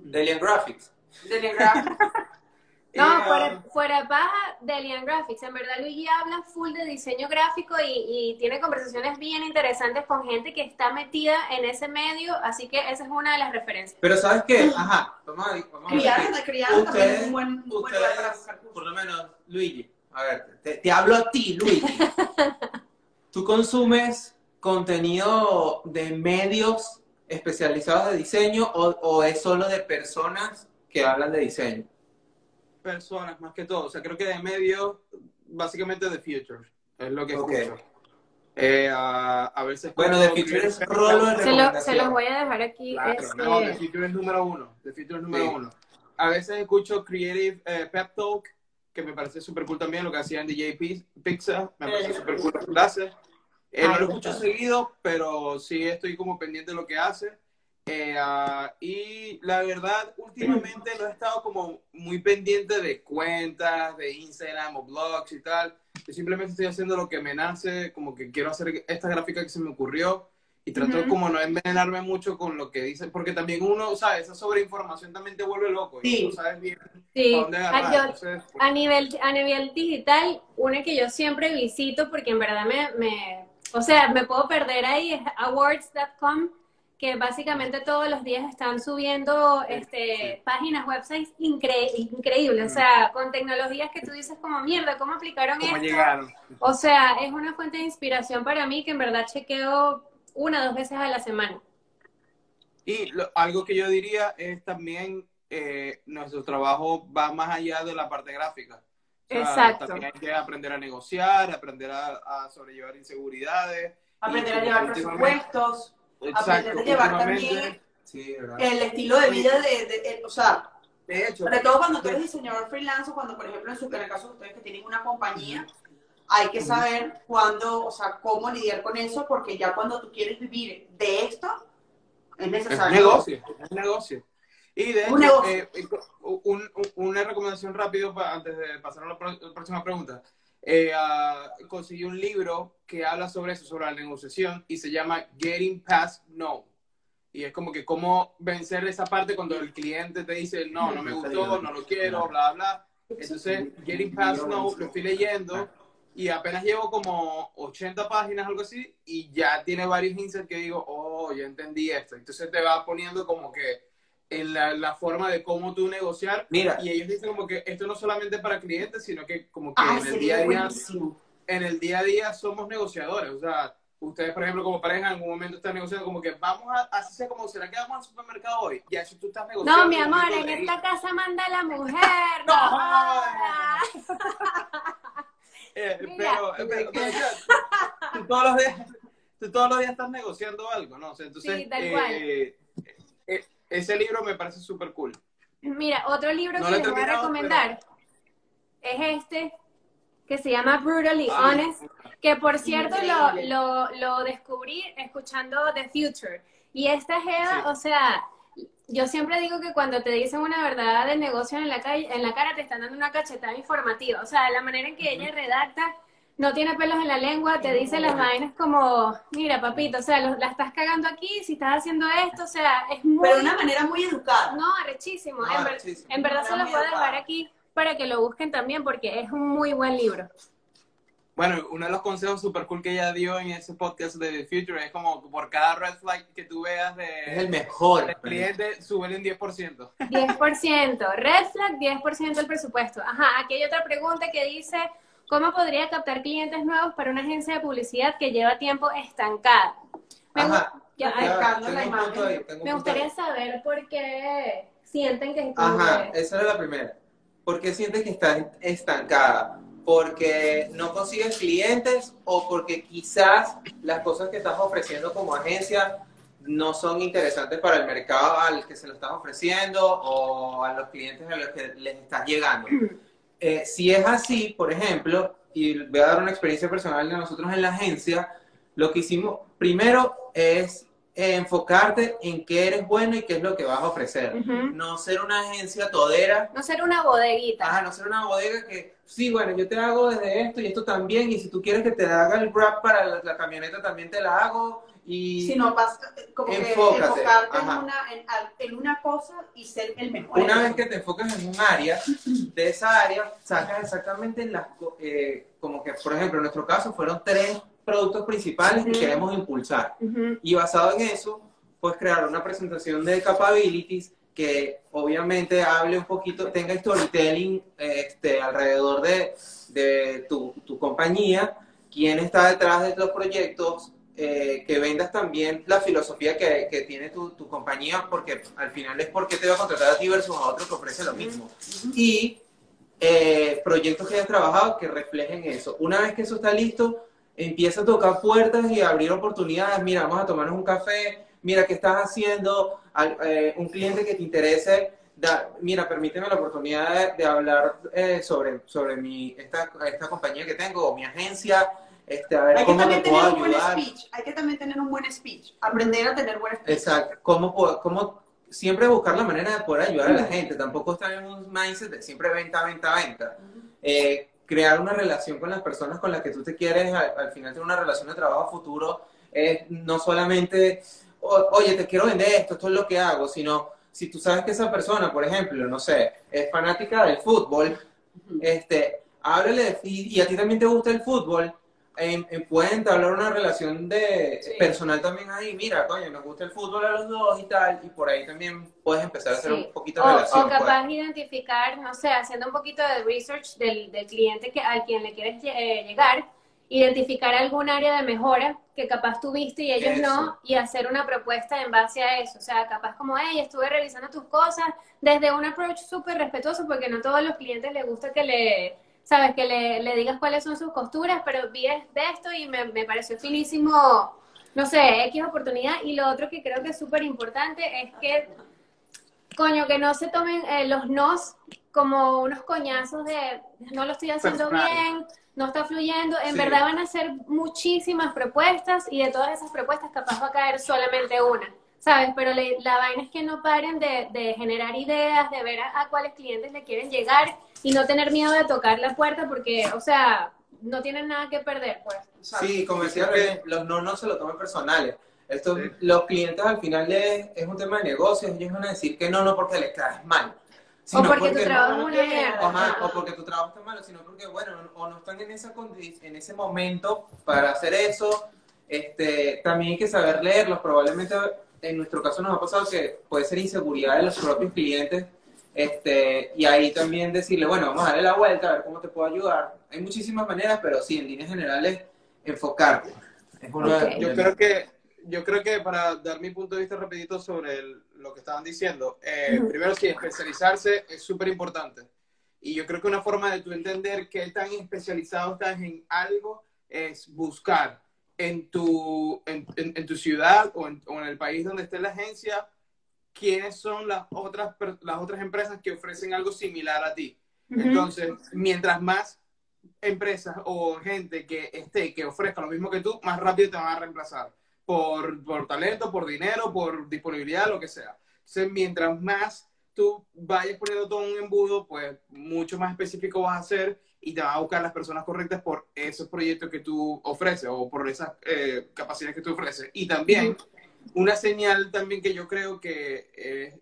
Delian Graphics. Telegram. No, Eh, fuera, fuera paja, Delian Graphics. En verdad, Luigi habla full de diseño gráfico y, y tiene conversaciones bien interesantes con gente que está metida en ese medio, así que esa es una de las referencias. Pero ¿sabes qué? Ajá, vamos a, vamos a ver. Criar, criar también Ustedes, es un buen, un buen lugar para ustedes, buscar cursos. por lo menos, Luigi, a ver, te, te hablo a ti, Luigi. ¿Tú consumes contenido de medios especializados de diseño o, o es solo de personas que hablan de diseño? Personas, más que todo. O sea, creo que de medio, básicamente de Future. Es lo que escucho. Eh, a, a veces Bueno, The Future es rolo de Se, lo, se los voy a dejar aquí. Claro, este, no, The Future es número uno. The Future es número Sí. uno. A veces escucho Creative eh, Pep Talk, que me parece súper cool también, lo que hacían DJ Pi- Pizza. Me parece Eh. súper cool. Gracias. Eh, no Ay, lo escucho seguido, pero sí estoy como pendiente de lo que hace. Eh, ah, y la verdad, últimamente no he estado como muy pendiente de cuentas, de Instagram o blogs y tal. Yo simplemente estoy haciendo lo que me nace, como que quiero hacer esta gráfica que se me ocurrió y trato Ujú. como no envenenarme mucho con lo que dicen, porque también uno, ¿sabes? Esa sobreinformación también te vuelve loco y Sí. no sabes bien sí. a dónde agarrar. yo- Entonces, pues, A nivel, a nivel digital, una que yo siempre visito porque en verdad me, me o sea, me puedo perder ahí es awards.com, que básicamente todos los días están subiendo este, páginas, websites incre- increíbles, o sea, con tecnologías que tú dices como mierda, ¿cómo aplicaron ¿cómo esto? llegaron? O sea, es una fuente de inspiración para mí que en verdad chequeo una o dos veces a la semana. Y lo- algo que yo diría es también eh, nuestro trabajo va más allá de la parte gráfica. O sea, Exacto. También hay que aprender a negociar, aprender a, a sobrellevar inseguridades. Aprender Y a llevar últimamente- presupuestos, Exacto, aprender a llevar también Sí, el estilo de vida de, de- de- o sea, De hecho, sobre todo cuando tú eres diseñador freelance o cuando, por ejemplo, en, su, en el caso de ustedes que tienen una compañía, hay que saber cuándo, o sea, cómo lidiar con eso, porque ya cuando tú quieres vivir de esto, es es necesario. negocio, es negocio. Y de hecho, Un negocio. eh, eh, un- un- una recomendación rápido antes de pasar a la, pro- la próxima pregunta. Eh, ah, conseguí un libro que habla sobre eso, sobre la negociación, y se llama Getting Past No. Y es como que cómo vencer esa parte cuando el cliente te dice, no, no me gustó, no lo quiero, bla, bla. Entonces, Getting Past No lo estoy leyendo y apenas llevo como 80 páginas, algo así, y ya tiene varios insights que digo, oh, ya entendí esto. Entonces te va poniendo como que en la, la forma de cómo tú negociar. Mira, Y ellos dicen como que esto no solamente para clientes, sino que como que Ah, en el día a día en el día a día somos negociadores. O sea, ustedes, por ejemplo, como pareja, en algún momento están negociando como que vamos a, así sea como, ¿será que vamos al supermercado hoy? Ya, eso tú estás negociando. No, mi amor, en de- esta casa manda la mujer. No. Eh, pero, tú todos los días, tú todos los días estás negociando algo, ¿no? O sea, entonces, Sí, tal eh, cual. eh, ese libro me parece súper cool. Mira, otro libro No que les voy a recomendar es este, que se llama Brutally Ah, Honest, que por cierto lo, lo, lo descubrí escuchando The Future. Y esta Jeva, Sí. o sea, yo siempre digo que cuando te dicen una verdad de negocio en la, calle, en la cara, te están dando una cachetada informativa. O sea, la manera en que ella redacta no tiene pelos en la lengua, te dice las vainas como, mira, papito, o sea, lo- la estás cagando aquí, si estás haciendo esto, o sea, es muy... Pero de una manera muy educada. No, arrechísimo. No, en, ver- arrechísimo. en verdad se los voy a dejar aquí para que lo busquen también porque es un muy buen libro. Bueno, uno de los consejos súper cool que ella dio en ese podcast de The Future es como por cada red flag que tú veas es el de, mejor. del cliente, súbele un 10%. 10%. Red flag, 10% del presupuesto. Ajá, aquí hay otra pregunta que dice, ¿cómo podría captar clientes nuevos para una agencia de publicidad que lleva tiempo estancada? Me, Ajá. ya, tengo la punto ahí, tengo gustaría ahí. saber por qué sienten que Ajá, esa era la primera. ¿Por qué sientes que estás estancada? ¿Porque no consigues clientes o porque quizás las cosas que estás ofreciendo como agencia no son interesantes para el mercado al que se lo estás ofreciendo o a los clientes a los que les estás llegando. Eh, si es así, por ejemplo, y voy a dar una experiencia personal de nosotros en la agencia, lo que hicimos primero es eh, enfocarte en qué eres bueno y qué es lo que vas a ofrecer. No ser una agencia todera. No ser una bodeguita. Ajá, no ser una bodega que, sí, bueno, yo te hago desde esto y esto también, y si tú quieres que te haga el wrap para la, la camioneta, también te la hago. Y Si no, vas como que enfocarte en una, en, en una cosa y ser el mejor. una vez que te enfocas en un área, de esa área sacas exactamente las, eh, como que, por ejemplo, en nuestro caso fueron tres productos principales que queremos impulsar. Y basado en eso, pues crear una presentación de capabilities que obviamente hable un poquito, tenga storytelling eh, este, alrededor de, de tu, tu compañía, quién está detrás de los proyectos, eh, que vendas también la filosofía que, que tiene tu, tu compañía, porque al final es porque te va a contratar a ti versus a otro que ofrece lo mismo. Y eh, proyectos que hayas trabajado que reflejen eso. Una vez que eso está listo, empieza a tocar puertas y a abrir oportunidades. Mira, vamos a tomarnos un café. Mira, ¿qué estás haciendo? Al- eh, un cliente que te interese. da- mira, permíteme la oportunidad de, de hablar eh, sobre, sobre mi, esta, esta compañía que tengo o mi agencia. Este, a ver Hay que cómo te también tener un buen speech. Hay que también tener un buen speech. Aprender a tener buen speech. Exacto. ¿Cómo, cómo siempre buscar la manera de poder ayudar a la gente? Tampoco estar en un mindset de siempre venta, venta, venta. Eh, crear una relación con las personas con las que tú te quieres, al, al final tener una relación de trabajo a futuro, no solamente, "O- oye, te quiero vender esto, esto es lo que hago, sino si tú sabes que esa persona, por ejemplo, no sé, es fanática del fútbol, este, háblale y, y a ti también te gusta el fútbol, em, em, pueden entablar una relación de Sí. personal también ahí, mira, coño, nos gusta el fútbol a los dos y tal, y por ahí también puedes empezar a hacer Sí. un poquito O, de relación. o pues. capaz identificar, no sé, haciendo un poquito de research del, del cliente que, al quien le quieres eh, llegar, identificar algún área de mejora que capaz tuviste y ellos Eso. no, y hacer una propuesta en base a eso. O sea, capaz como, hey, estuve revisando tus cosas desde un approach súper respetuoso, porque no a todos los clientes les gusta que le, sabes, que le, le digas cuáles son sus costuras, pero vi de esto y me, me pareció finísimo, no sé, X oportunidad. Y lo otro que creo que es súper importante es que coño, que no se tomen eh, los nos como unos coñazos de no lo estoy haciendo bien, no está fluyendo. En Sí. verdad van a ser muchísimas propuestas y de todas esas propuestas capaz va a caer solamente una, ¿sabes? Pero le- la vaina es que no paren de, de generar ideas, de ver a, a cuáles clientes le quieren llegar y no tener miedo de tocar la puerta porque, o sea, no tienen nada que perder, pues. Sí, como decía René, los no no se lo tomen personales. Esto, Sí. Los clientes al final es, es un tema de negocios, ellos van a decir que no, no porque les caes mal. O sino porque tu no- trabajo es una mierda. Ajá, o porque tu trabajo está malo, sino porque, bueno, o no están en, esa en ese momento para hacer eso. Este, también hay que saber leerlos. Probablemente en nuestro caso nos ha pasado que puede ser inseguridad de los propios clientes. Este, y ahí también decirle, bueno, vamos a darle la vuelta, a ver cómo te puedo ayudar. Hay muchísimas maneras, pero sí, en líneas generales, enfocarte. Es uno de- Ok. Yo creo que, yo creo que para dar mi punto de vista rapidito sobre el- lo que estaban diciendo, eh, primero sí, especializarse es súper importante. Y yo creo que una forma de tú entender qué tan especializado estás en algo es buscar en tu, en, en- en tu ciudad o en, o en el país donde esté la agencia quiénes son las otras, las otras empresas que ofrecen algo similar a ti. Ujú. Entonces, mientras más empresas o gente que esté, que ofrezca lo mismo que tú, más rápido te van a reemplazar. Por, por talento, por dinero, por disponibilidad, lo que sea. Entonces, mientras más tú vayas poniendo todo un embudo, pues mucho más específico vas a ser y te van a buscar las personas correctas por esos proyectos que tú ofreces o por esas eh, capacidades que tú ofreces. Y también, una señal también que yo creo que es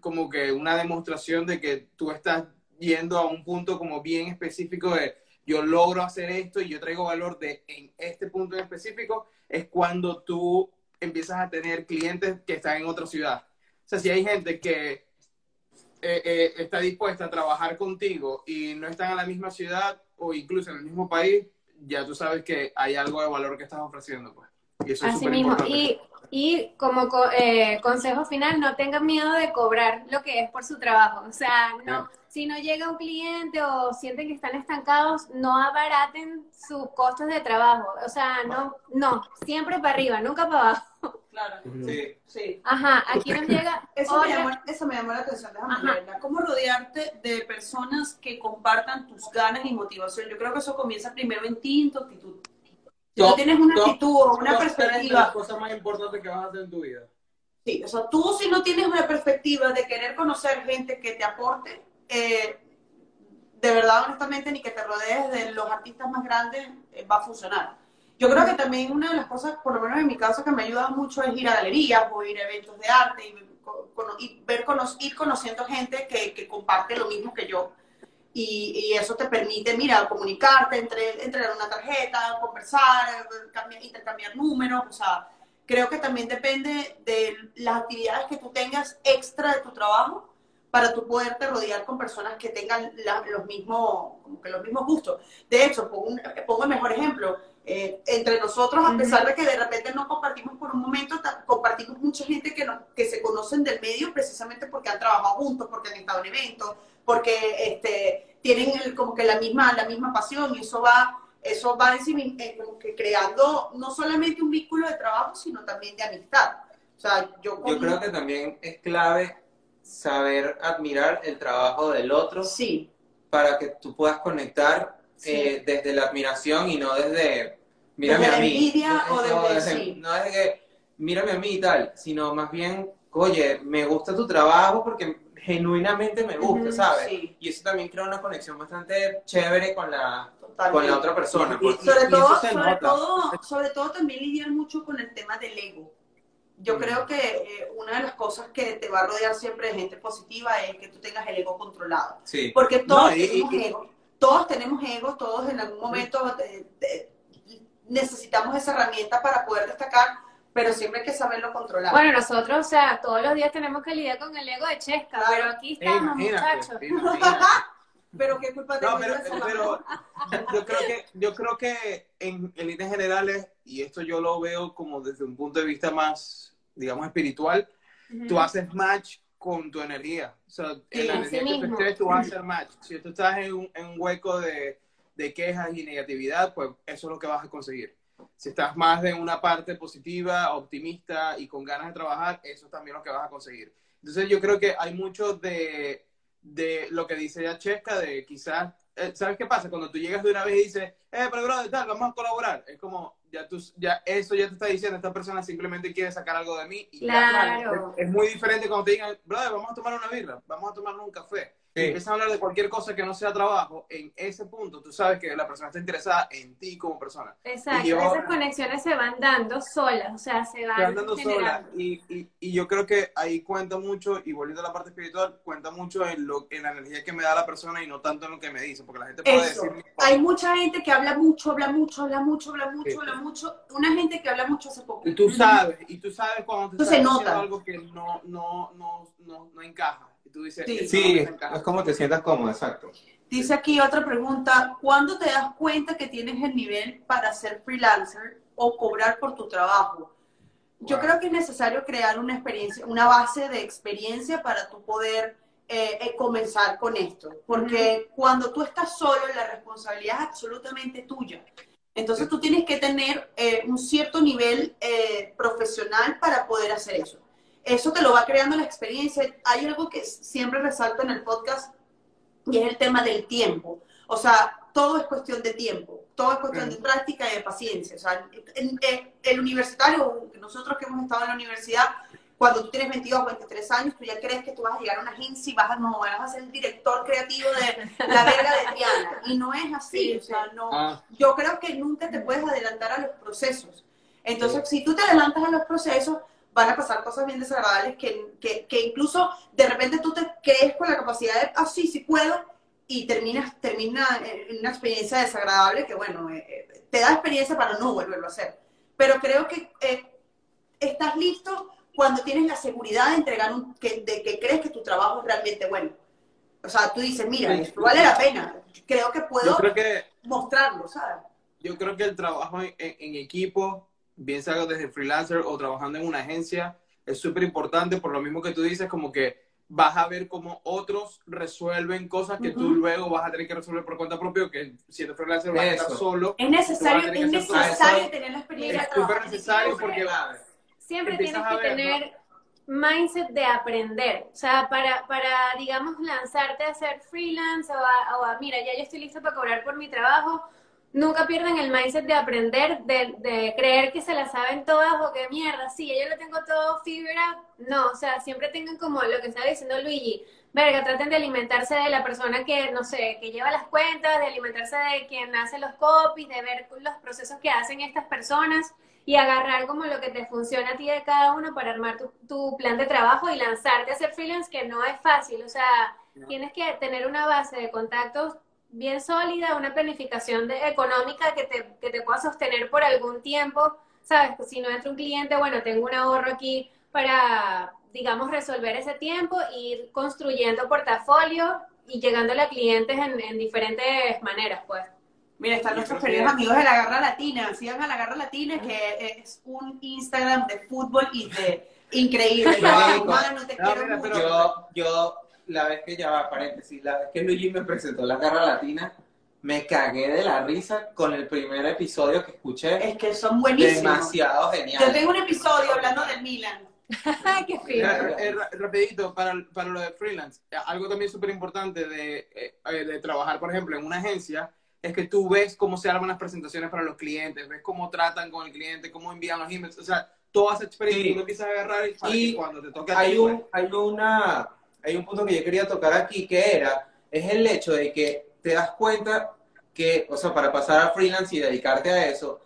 como que una demostración de que tú estás yendo a un punto como bien específico de yo logro hacer esto y yo traigo valor de en este punto en específico, es cuando tú empiezas a tener clientes que están en otra ciudad. O sea, si hay gente que eh, eh, está dispuesta a trabajar contigo y no están en la misma ciudad o incluso en el mismo país, ya tú sabes que hay algo de valor que estás ofreciendo. Pues. Y eso es Así mismo. importante. Y, y como co- eh, consejo final, no tengan miedo de cobrar lo que es por su trabajo. O sea, no, si no llega un cliente o sienten que están estancados, no abaraten sus costos de trabajo. O sea, no, no, siempre para arriba, nunca para abajo. claro. Sí. Sí. Ajá, aquí nos llega Eso me, llamó, eso me llamó la atención, déjame. ¿Cómo rodearte de personas que compartan tus ganas y motivación? Yo creo que eso comienza primero en ti en tu actitud. Si tú Top- tienes una top- actitud o una de las perspectiva, cosas más importantes que vas a hacer en tu vida. sí, o sea, tú si no tienes una perspectiva de querer conocer gente que te aporte, eh, de verdad, honestamente, ni que te rodees de los artistas más grandes, eh, va a funcionar. Yo creo que también una de las cosas, por lo menos en mi caso, que me ha ayudado mucho es ir a galerías o ir a eventos de arte y, y ver, cono- ir conociendo gente que, que comparte lo mismo que yo. Y, eso te permite, mira, comunicarte, entre, entregar una tarjeta, conversar, cambiar- intercambiar números. O sea, creo que también depende de las actividades que tú tengas extra de tu trabajo para tú poderte rodear con personas que tengan la- los, mismos, los mismos gustos. De hecho, un, pongo el mejor ejemplo. Eh, entre nosotros, a pesar de que de repente no compartimos por un momento, compartimos mucha gente que, nos- que se conocen del medio precisamente porque han trabajado juntos, porque han estado en eventos, porque este, tienen el- como que la misma, la misma pasión y eso va, eso va eh, como que creando no solamente un vínculo de trabajo, sino también de amistad. O sea, yo, Yo creo que también es clave saber admirar el trabajo del otro sí, para que tú puedas conectar Sí. eh, desde la admiración y no desde mírame Desde a mí. envidia o no, desde- desde- sí. no desde que mírame a mí y tal, sino más bien, oye, me gusta tu trabajo porque genuinamente me gusta, ¿sabes? sí. Y eso también crea una conexión bastante chévere con la, totalmente. con la otra persona. Y- porque- y- sobre eso todo, sobre todo, sobre todo también lidiar mucho con el tema del ego. Yo Mm. creo que eh, una de las cosas que te va a rodear siempre de gente positiva es que tú tengas el ego controlado. Sí. Porque todos No, y- tenemos y- ego, todos tenemos ego, todos en algún momento eh, eh, necesitamos esa herramienta para poder destacar, pero siempre hay que saberlo controlar. Bueno, nosotros, o sea, todos los días tenemos que lidiar con el ego de Chesca, Claro. pero aquí estamos, muchachos. Imagínate, imagínate. pero qué culpa tengo No, pero, eso, pero yo creo que, yo creo que en, en líneas generales, y esto yo lo veo como desde un punto de vista más, digamos, espiritual, tú haces match con tu energía. O sea, en la energía que tú estés, tú vas a hacer match. Si tú estás en un, en un hueco de, de quejas y negatividad, pues eso es lo que vas a conseguir. Si estás más de una parte positiva, optimista y con ganas de trabajar, eso es también lo que vas a conseguir. Entonces yo creo que hay mucho de, de lo que dice ya Chesca, de quizás, eh, ¿sabes qué pasa? Cuando tú llegas de una vez y dices, eh, pero brother, tal, vamos a colaborar. Es como, ya tú, ya eso ya te está diciendo, esta persona simplemente quiere sacar algo de mí. Y ya. Claro. Es, es muy diferente cuando te digan, brother, vamos a tomar una birra, vamos a tomarnos un café. Sí. Y empiezan a hablar de cualquier cosa que no sea trabajo. En ese punto, tú sabes que la persona está interesada en ti como persona. Exacto, Y yo- esas conexiones se van dando solas, o sea, se van Te van dando sola. generando. Y, y, y yo creo que ahí cuenta mucho, y volviendo a la parte espiritual, cuenta mucho en, lo, en la energía que me da la persona y no tanto en lo que me dice. Porque la gente puede Eso. decir. Hay mucha gente que habla mucho, habla mucho, habla mucho, habla mucho, Sí. habla mucho. Una gente que habla mucho hace poco. Y tú sabes, y tú sabes cuando te Tú estás se nota. algo que no, no, no, no, no encaja. Y tú dices, Sí. Es como te sientas cómodo, exacto. Dice aquí otra pregunta, ¿cuándo te das cuenta que tienes el nivel para ser freelancer o cobrar por tu trabajo? Yo Wow. creo que es necesario crear una experiencia, una base de experiencia para tú poder eh, eh, comenzar con esto, porque cuando tú estás solo, la responsabilidad es absolutamente tuya. Entonces tú tienes que tener eh, un cierto nivel eh, profesional para poder hacer eso. Eso te lo va creando la experiencia. Hay algo que siempre resalto en el podcast y es el tema del tiempo. O sea, todo es cuestión de tiempo, todo es cuestión de práctica y de paciencia. O sea, en- en- el universitario, nosotros que hemos estado en la universidad, cuando tú tienes 22, 23 años, tú ya crees que tú vas a llegar a una agencia y vas a, no, vas a ser el director creativo de la verga de Triana. Y no es así. Sí, o sea, no, Ah, yo creo que nunca te puedes adelantar a los procesos. Entonces, si tú te adelantas a los procesos, van a pasar cosas bien desagradables que, que, que incluso de repente tú te crees con la capacidad de, ah, sí, sí puedo, y terminas, termina en una experiencia desagradable que, bueno, eh, eh, te da experiencia para no volverlo a hacer. Pero creo que eh, estás listo cuando tienes la seguridad de entregar un, que, de que crees que tu trabajo es realmente bueno. O sea, tú dices, mira, esto vale la pena. Creo que puedo creo que mostrarlo, ¿sabes? yo creo que el trabajo en, en- en equipo, bien sea desde freelancer o trabajando en una agencia, es súper importante por lo mismo que tú dices, como que vas a ver cómo otros resuelven cosas que tú luego vas a tener que resolver por cuenta propia, que siendo freelancer vas a estar solo. Es necesario, es tener necesario tener la experiencia. Es súper necesario porque siempre tienes que ver, ¿no? tener mindset de aprender. O sea, para, para digamos, lanzarte a ser freelance o a, o a, mira, ya yo estoy listo para cobrar por mi trabajo, nunca pierdan el mindset de aprender, de, de creer que se la saben todas o que mierda, sí, yo lo tengo todo out. No, o sea, siempre tengan como lo que estaba diciendo Luigi, verga, traten de alimentarse de la persona que, no sé, que lleva las cuentas, de alimentarse de quien hace los copies, de ver los procesos que hacen estas personas y agarrar como lo que te funciona a ti de cada uno para armar tu, tu plan de trabajo y lanzarte a hacer freelance, que no es fácil, o sea, tienes que tener una base de contactos bien sólida, una planificación de- económica que te, que te pueda sostener por algún tiempo, ¿sabes? Si no entra un cliente, bueno, tengo un ahorro aquí para, digamos, resolver ese tiempo, ir construyendo portafolio y llegándole a clientes en, en diferentes maneras, pues. Mira, están nuestros queridos amigos de la Garra Latina. Sigan a la Garra Latina, que es un Instagram de fútbol y de increíble. Marico. Mano, te No, quiero mira, mucho. pero- Yo, yo, la vez que ya va, paréntesis, la vez que Luigi me presentó la Garra Latina, me cagué de la risa con el primer episodio que escuché. Es que son buenísimos. Demasiado genial. Yo tengo un episodio hablando del Milan. ¡Ay, qué fino! Eh, eh, ra- rapidito, para, para lo de freelance, algo también súper importante de, eh, eh, de trabajar, por ejemplo, en una agencia, es que tú ves cómo se arman las presentaciones para los clientes, ves cómo tratan con el cliente, cómo envían los emails, o sea, toda esa experiencia Sí. tú lo empiezas a agarrar y, Y cuando te toque a ti, hay pues, un, hay una, hay un punto que yo quería tocar aquí que era, es el hecho de que te das cuenta que, o sea, para pasar a freelance y dedicarte a eso,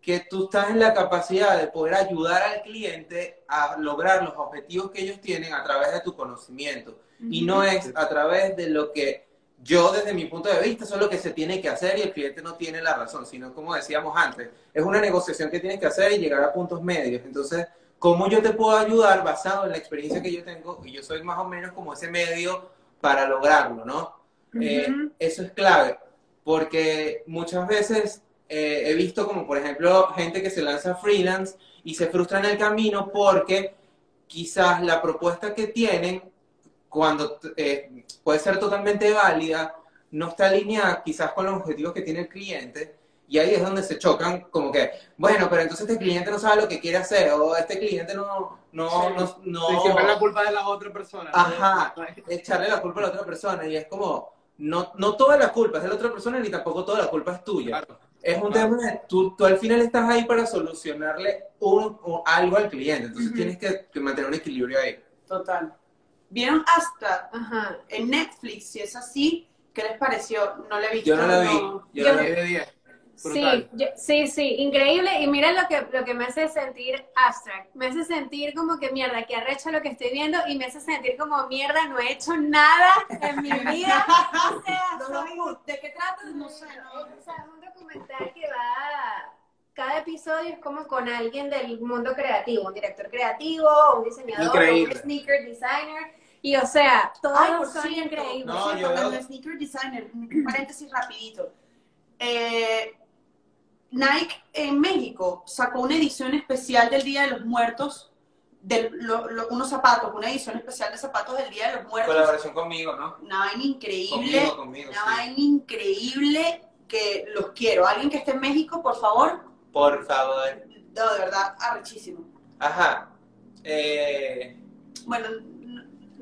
que tú estás en la capacidad de poder ayudar al cliente a lograr los objetivos que ellos tienen a través de tu conocimiento. Y no es a través de lo que yo desde mi punto de vista eso es lo que se tiene que hacer y el cliente no tiene la razón, sino como decíamos antes, es una negociación que tienes que hacer y llegar a puntos medios. Entonces, ¿cómo yo te puedo ayudar basado en la experiencia que yo tengo? Y yo soy más o menos como ese medio para lograrlo, ¿no? Eh, Ujú. eso es clave, porque muchas veces eh, he visto como, por ejemplo, gente que se lanza freelance y se frustra en el camino porque quizás la propuesta que tienen, cuando eh, puede ser totalmente válida, no está alineada quizás con los objetivos que tiene el cliente. Y ahí es donde se chocan, como que, bueno, pero entonces este cliente no sabe lo que quiere hacer, o este cliente no, no, Sí. no, siempre la culpa de la otra persona. Ajá. echarle la culpa a la otra persona y es como, no, no toda la culpa es de la otra persona ni tampoco toda la culpa es tuya. Claro. Es un Claro. tema de tú, tú al final estás ahí para solucionarle un, un- algo al cliente, entonces tienes que, que mantener un equilibrio ahí. Total. ¿Vieron hasta Ajá. en Netflix? Si es así, ¿qué les pareció? No la he visto. Yo no la vi, yo Yo- la vi. 10 de 10. Sí, yo- sí, sí, increíble. Y mira lo que, lo que me hace sentir abstract. Me hace sentir como que mierda, que arrecho lo que estoy viendo y me hace sentir como mierda, no he hecho nada en mi vida. O sea, No, soy- no, ¿De qué trata? No sé. no. o sea, es un documental que va. Cada episodio es como con alguien del mundo creativo, un director creativo, un diseñador, Increíble. un sneaker designer. Y o sea, todos Ay, por son cierto, increíbles. No, yo sneaker designer, paréntesis rapidito. Eh, Nike en México sacó una edición especial del Día de los Muertos, de lo- lo- unos zapatos, una edición especial de zapatos del Día de los Muertos. Colaboración conmigo, ¿no? Una vaina increíble, Conmigo, conmigo, una sí. vaina increíble que los quiero. Alguien que esté en México, por favor. Por favor. No, de verdad, arrechísimo. Ajá. Eh, Bueno,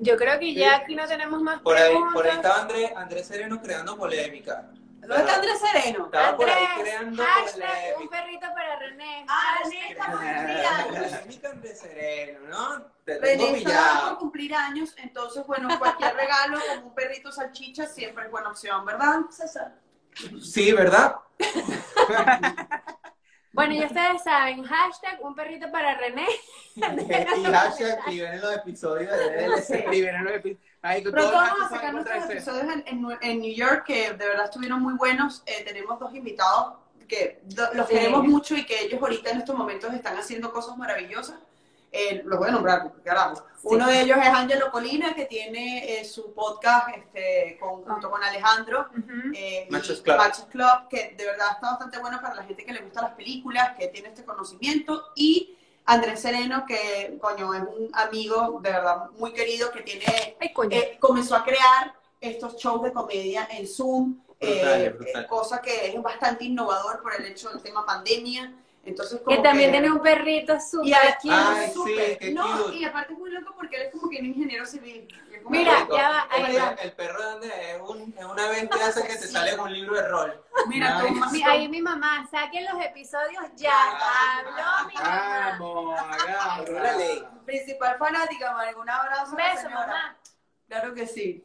Yo creo que ya aquí no tenemos más por ahí, preguntas. por ahí estaba Andrés, Andrés Sereno creando polémica. ¿Dónde está Andrés Sereno? Estaba por ahí Andrés, creando hashtag un perrito para René. Ah, René está por cumplir años. Polémica Andrés Sereno, ¿no? Te René está por cumplir años, entonces, bueno, cualquier regalo como un perrito salchicha siempre es buena opción, ¿verdad, César? Sí, ¿verdad? Bueno, ya ustedes saben, hashtag un perrito para René. y hashtag y ven en los episodios de DLC. Escriben en los epi- Ahí Pronto vamos a sacar nuestros episodios en, en- en New York, que de verdad estuvieron muy buenos. Eh, tenemos dos invitados que do- los Sí. queremos mucho y que ellos ahorita en estos momentos están haciendo cosas maravillosas. Eh, los voy a nombrar, porque carajo. Uno de ellos es Ángelo Colina, que tiene eh, su podcast este, con- junto con Alejandro. Ujú. eh, y Machos Club. Machos Club, que de verdad está bastante bueno para la gente que le gusta las películas, que tiene este conocimiento. Y Andrés Sereno, que, coño, es un amigo de verdad muy querido, que tiene Ay, coño. eh, comenzó a crear estos shows de comedia en Zoom, Brutal, eh, brutal. eh, cosa que es bastante innovador por el hecho del tema pandemia. Entonces, Que también que- tiene un perrito Y súper aquí cute. Ay, súper. sí, no, cute. y aparte es muy loco porque él es como que un ingeniero civil. Y Mira, ya va, ahí el, va. el perro es, un, es una esa que te sale en un libro de rol. Mira, Nice. toma- Mi- ahí mi mamá, saquen los episodios ya. Habló mi mamá. Vamos. La ley. principal fanática, Mari, un abrazo. Un beso, señora. mamá. Claro que sí.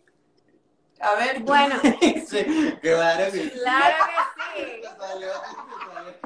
A ver, Bueno, Sí, sí. claro que sí.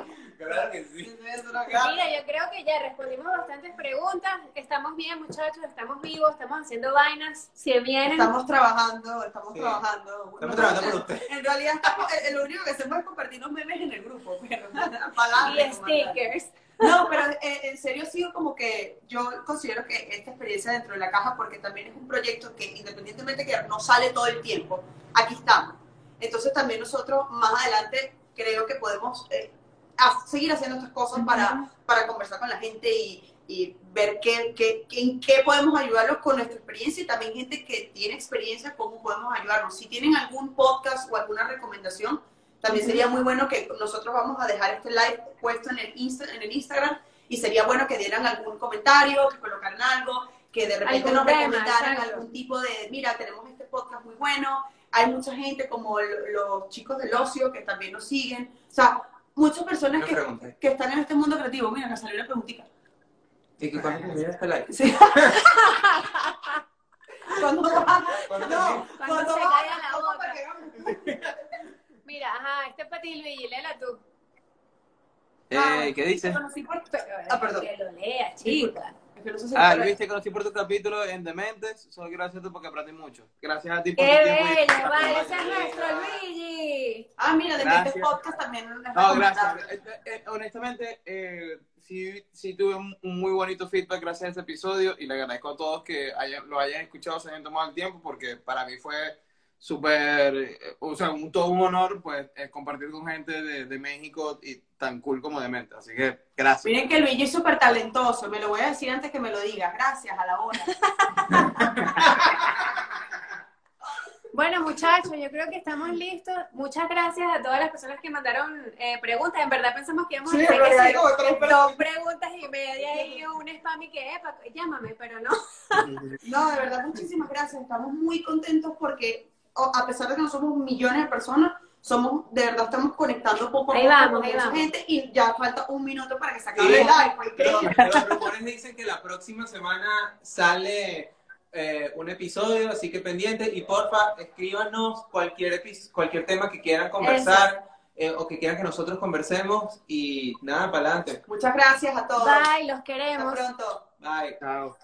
Claro que sí. Mira, yo creo que ya respondimos bastantes preguntas. Estamos bien, muchachos, estamos vivos, estamos haciendo vainas. Si vienen, Estamos trabajando, estamos Sí. trabajando. Estamos trabajando por usted. En realidad, estamos, eh, lo único que hacemos es compartir los memes en el grupo. Pero, pa'lante, y stickers. No, pero eh, en serio ha sido como que yo considero que esta experiencia dentro de la caja, porque también es un proyecto que independientemente que no sale todo el tiempo, aquí estamos. Entonces también nosotros más adelante creo que podemos eh, ha- seguir haciendo estas cosas para, para conversar con la gente y, y ver qué, qué- en qué podemos ayudarlos con nuestra experiencia y también gente que tiene experiencia, cómo podemos ayudarlos. Si tienen algún podcast o alguna recomendación, también sería muy bueno que nosotros vamos a dejar este live puesto en el, Insta- en el Instagram y sería bueno que dieran algún comentario, que colocaran algo, que de repente nos tema, recomendaran exacto. algún tipo de, mira, tenemos este podcast muy bueno, hay mucha gente como los chicos del ocio que también nos siguen, o sea, muchas personas que, que están en este mundo creativo, mira, me salió una preguntita. ¿Y que cuando termina este live? Sí. cuando va, ¿Cuándo no, Cuando cuando se va, caiga la ¿cómo boca. Mira, ajá, este es para ti, Luigi, léela tú. Eh, ¿Qué dice? Por- Ah, perdón. Que lo lea, chica. Que no Ah, para- Luis, te conocí por tu capítulo en Dementes. Solo quiero decirte porque aprendí mucho. Gracias a ti por ¡Qué tu tiempo. y- bello! Vale, ese es nuestro Luigi. Ah, mira, de Gracias. este podcast también No, gracias. Eh, eh, honestamente, eh, sí, sí tuve un, un muy bonito feedback gracias a este episodio y le agradezco a todos que hayan- lo hayan escuchado, se hayan tomado el tiempo porque para mí fue súper, eh, o sea, un, todo un honor pues eh, compartir con gente de, de México y tan cool como de mente. Así que gracias. Miren que Luigi es súper talentoso, me lo voy a decir antes que me lo digas. Gracias, a la hora. Bueno, muchachos, yo creo que estamos listos. Muchas gracias a todas las personas que mandaron eh, preguntas. En verdad pensamos que íbamos a tener que hacer dos preguntas y media y un spam y que, epa, llámame, pero no. No, de verdad, muchísimas gracias. Estamos muy contentos porque, a pesar de que no somos millones de personas, somos, de verdad, estamos conectando poco a Ahí poco vamos, con mucha gente y ya falta un minuto para que se acabe Sí. el live. pues, Pero, increíble. los rumores dicen que la próxima semana sale eh, un episodio, así que pendiente. Y porfa, escríbanos cualquier, cualquier tema que quieran conversar eh, o que quieran que nosotros conversemos. Y nada, para adelante. Muchas gracias a todos. Bye, los Hasta queremos. pronto. Bye. Chao.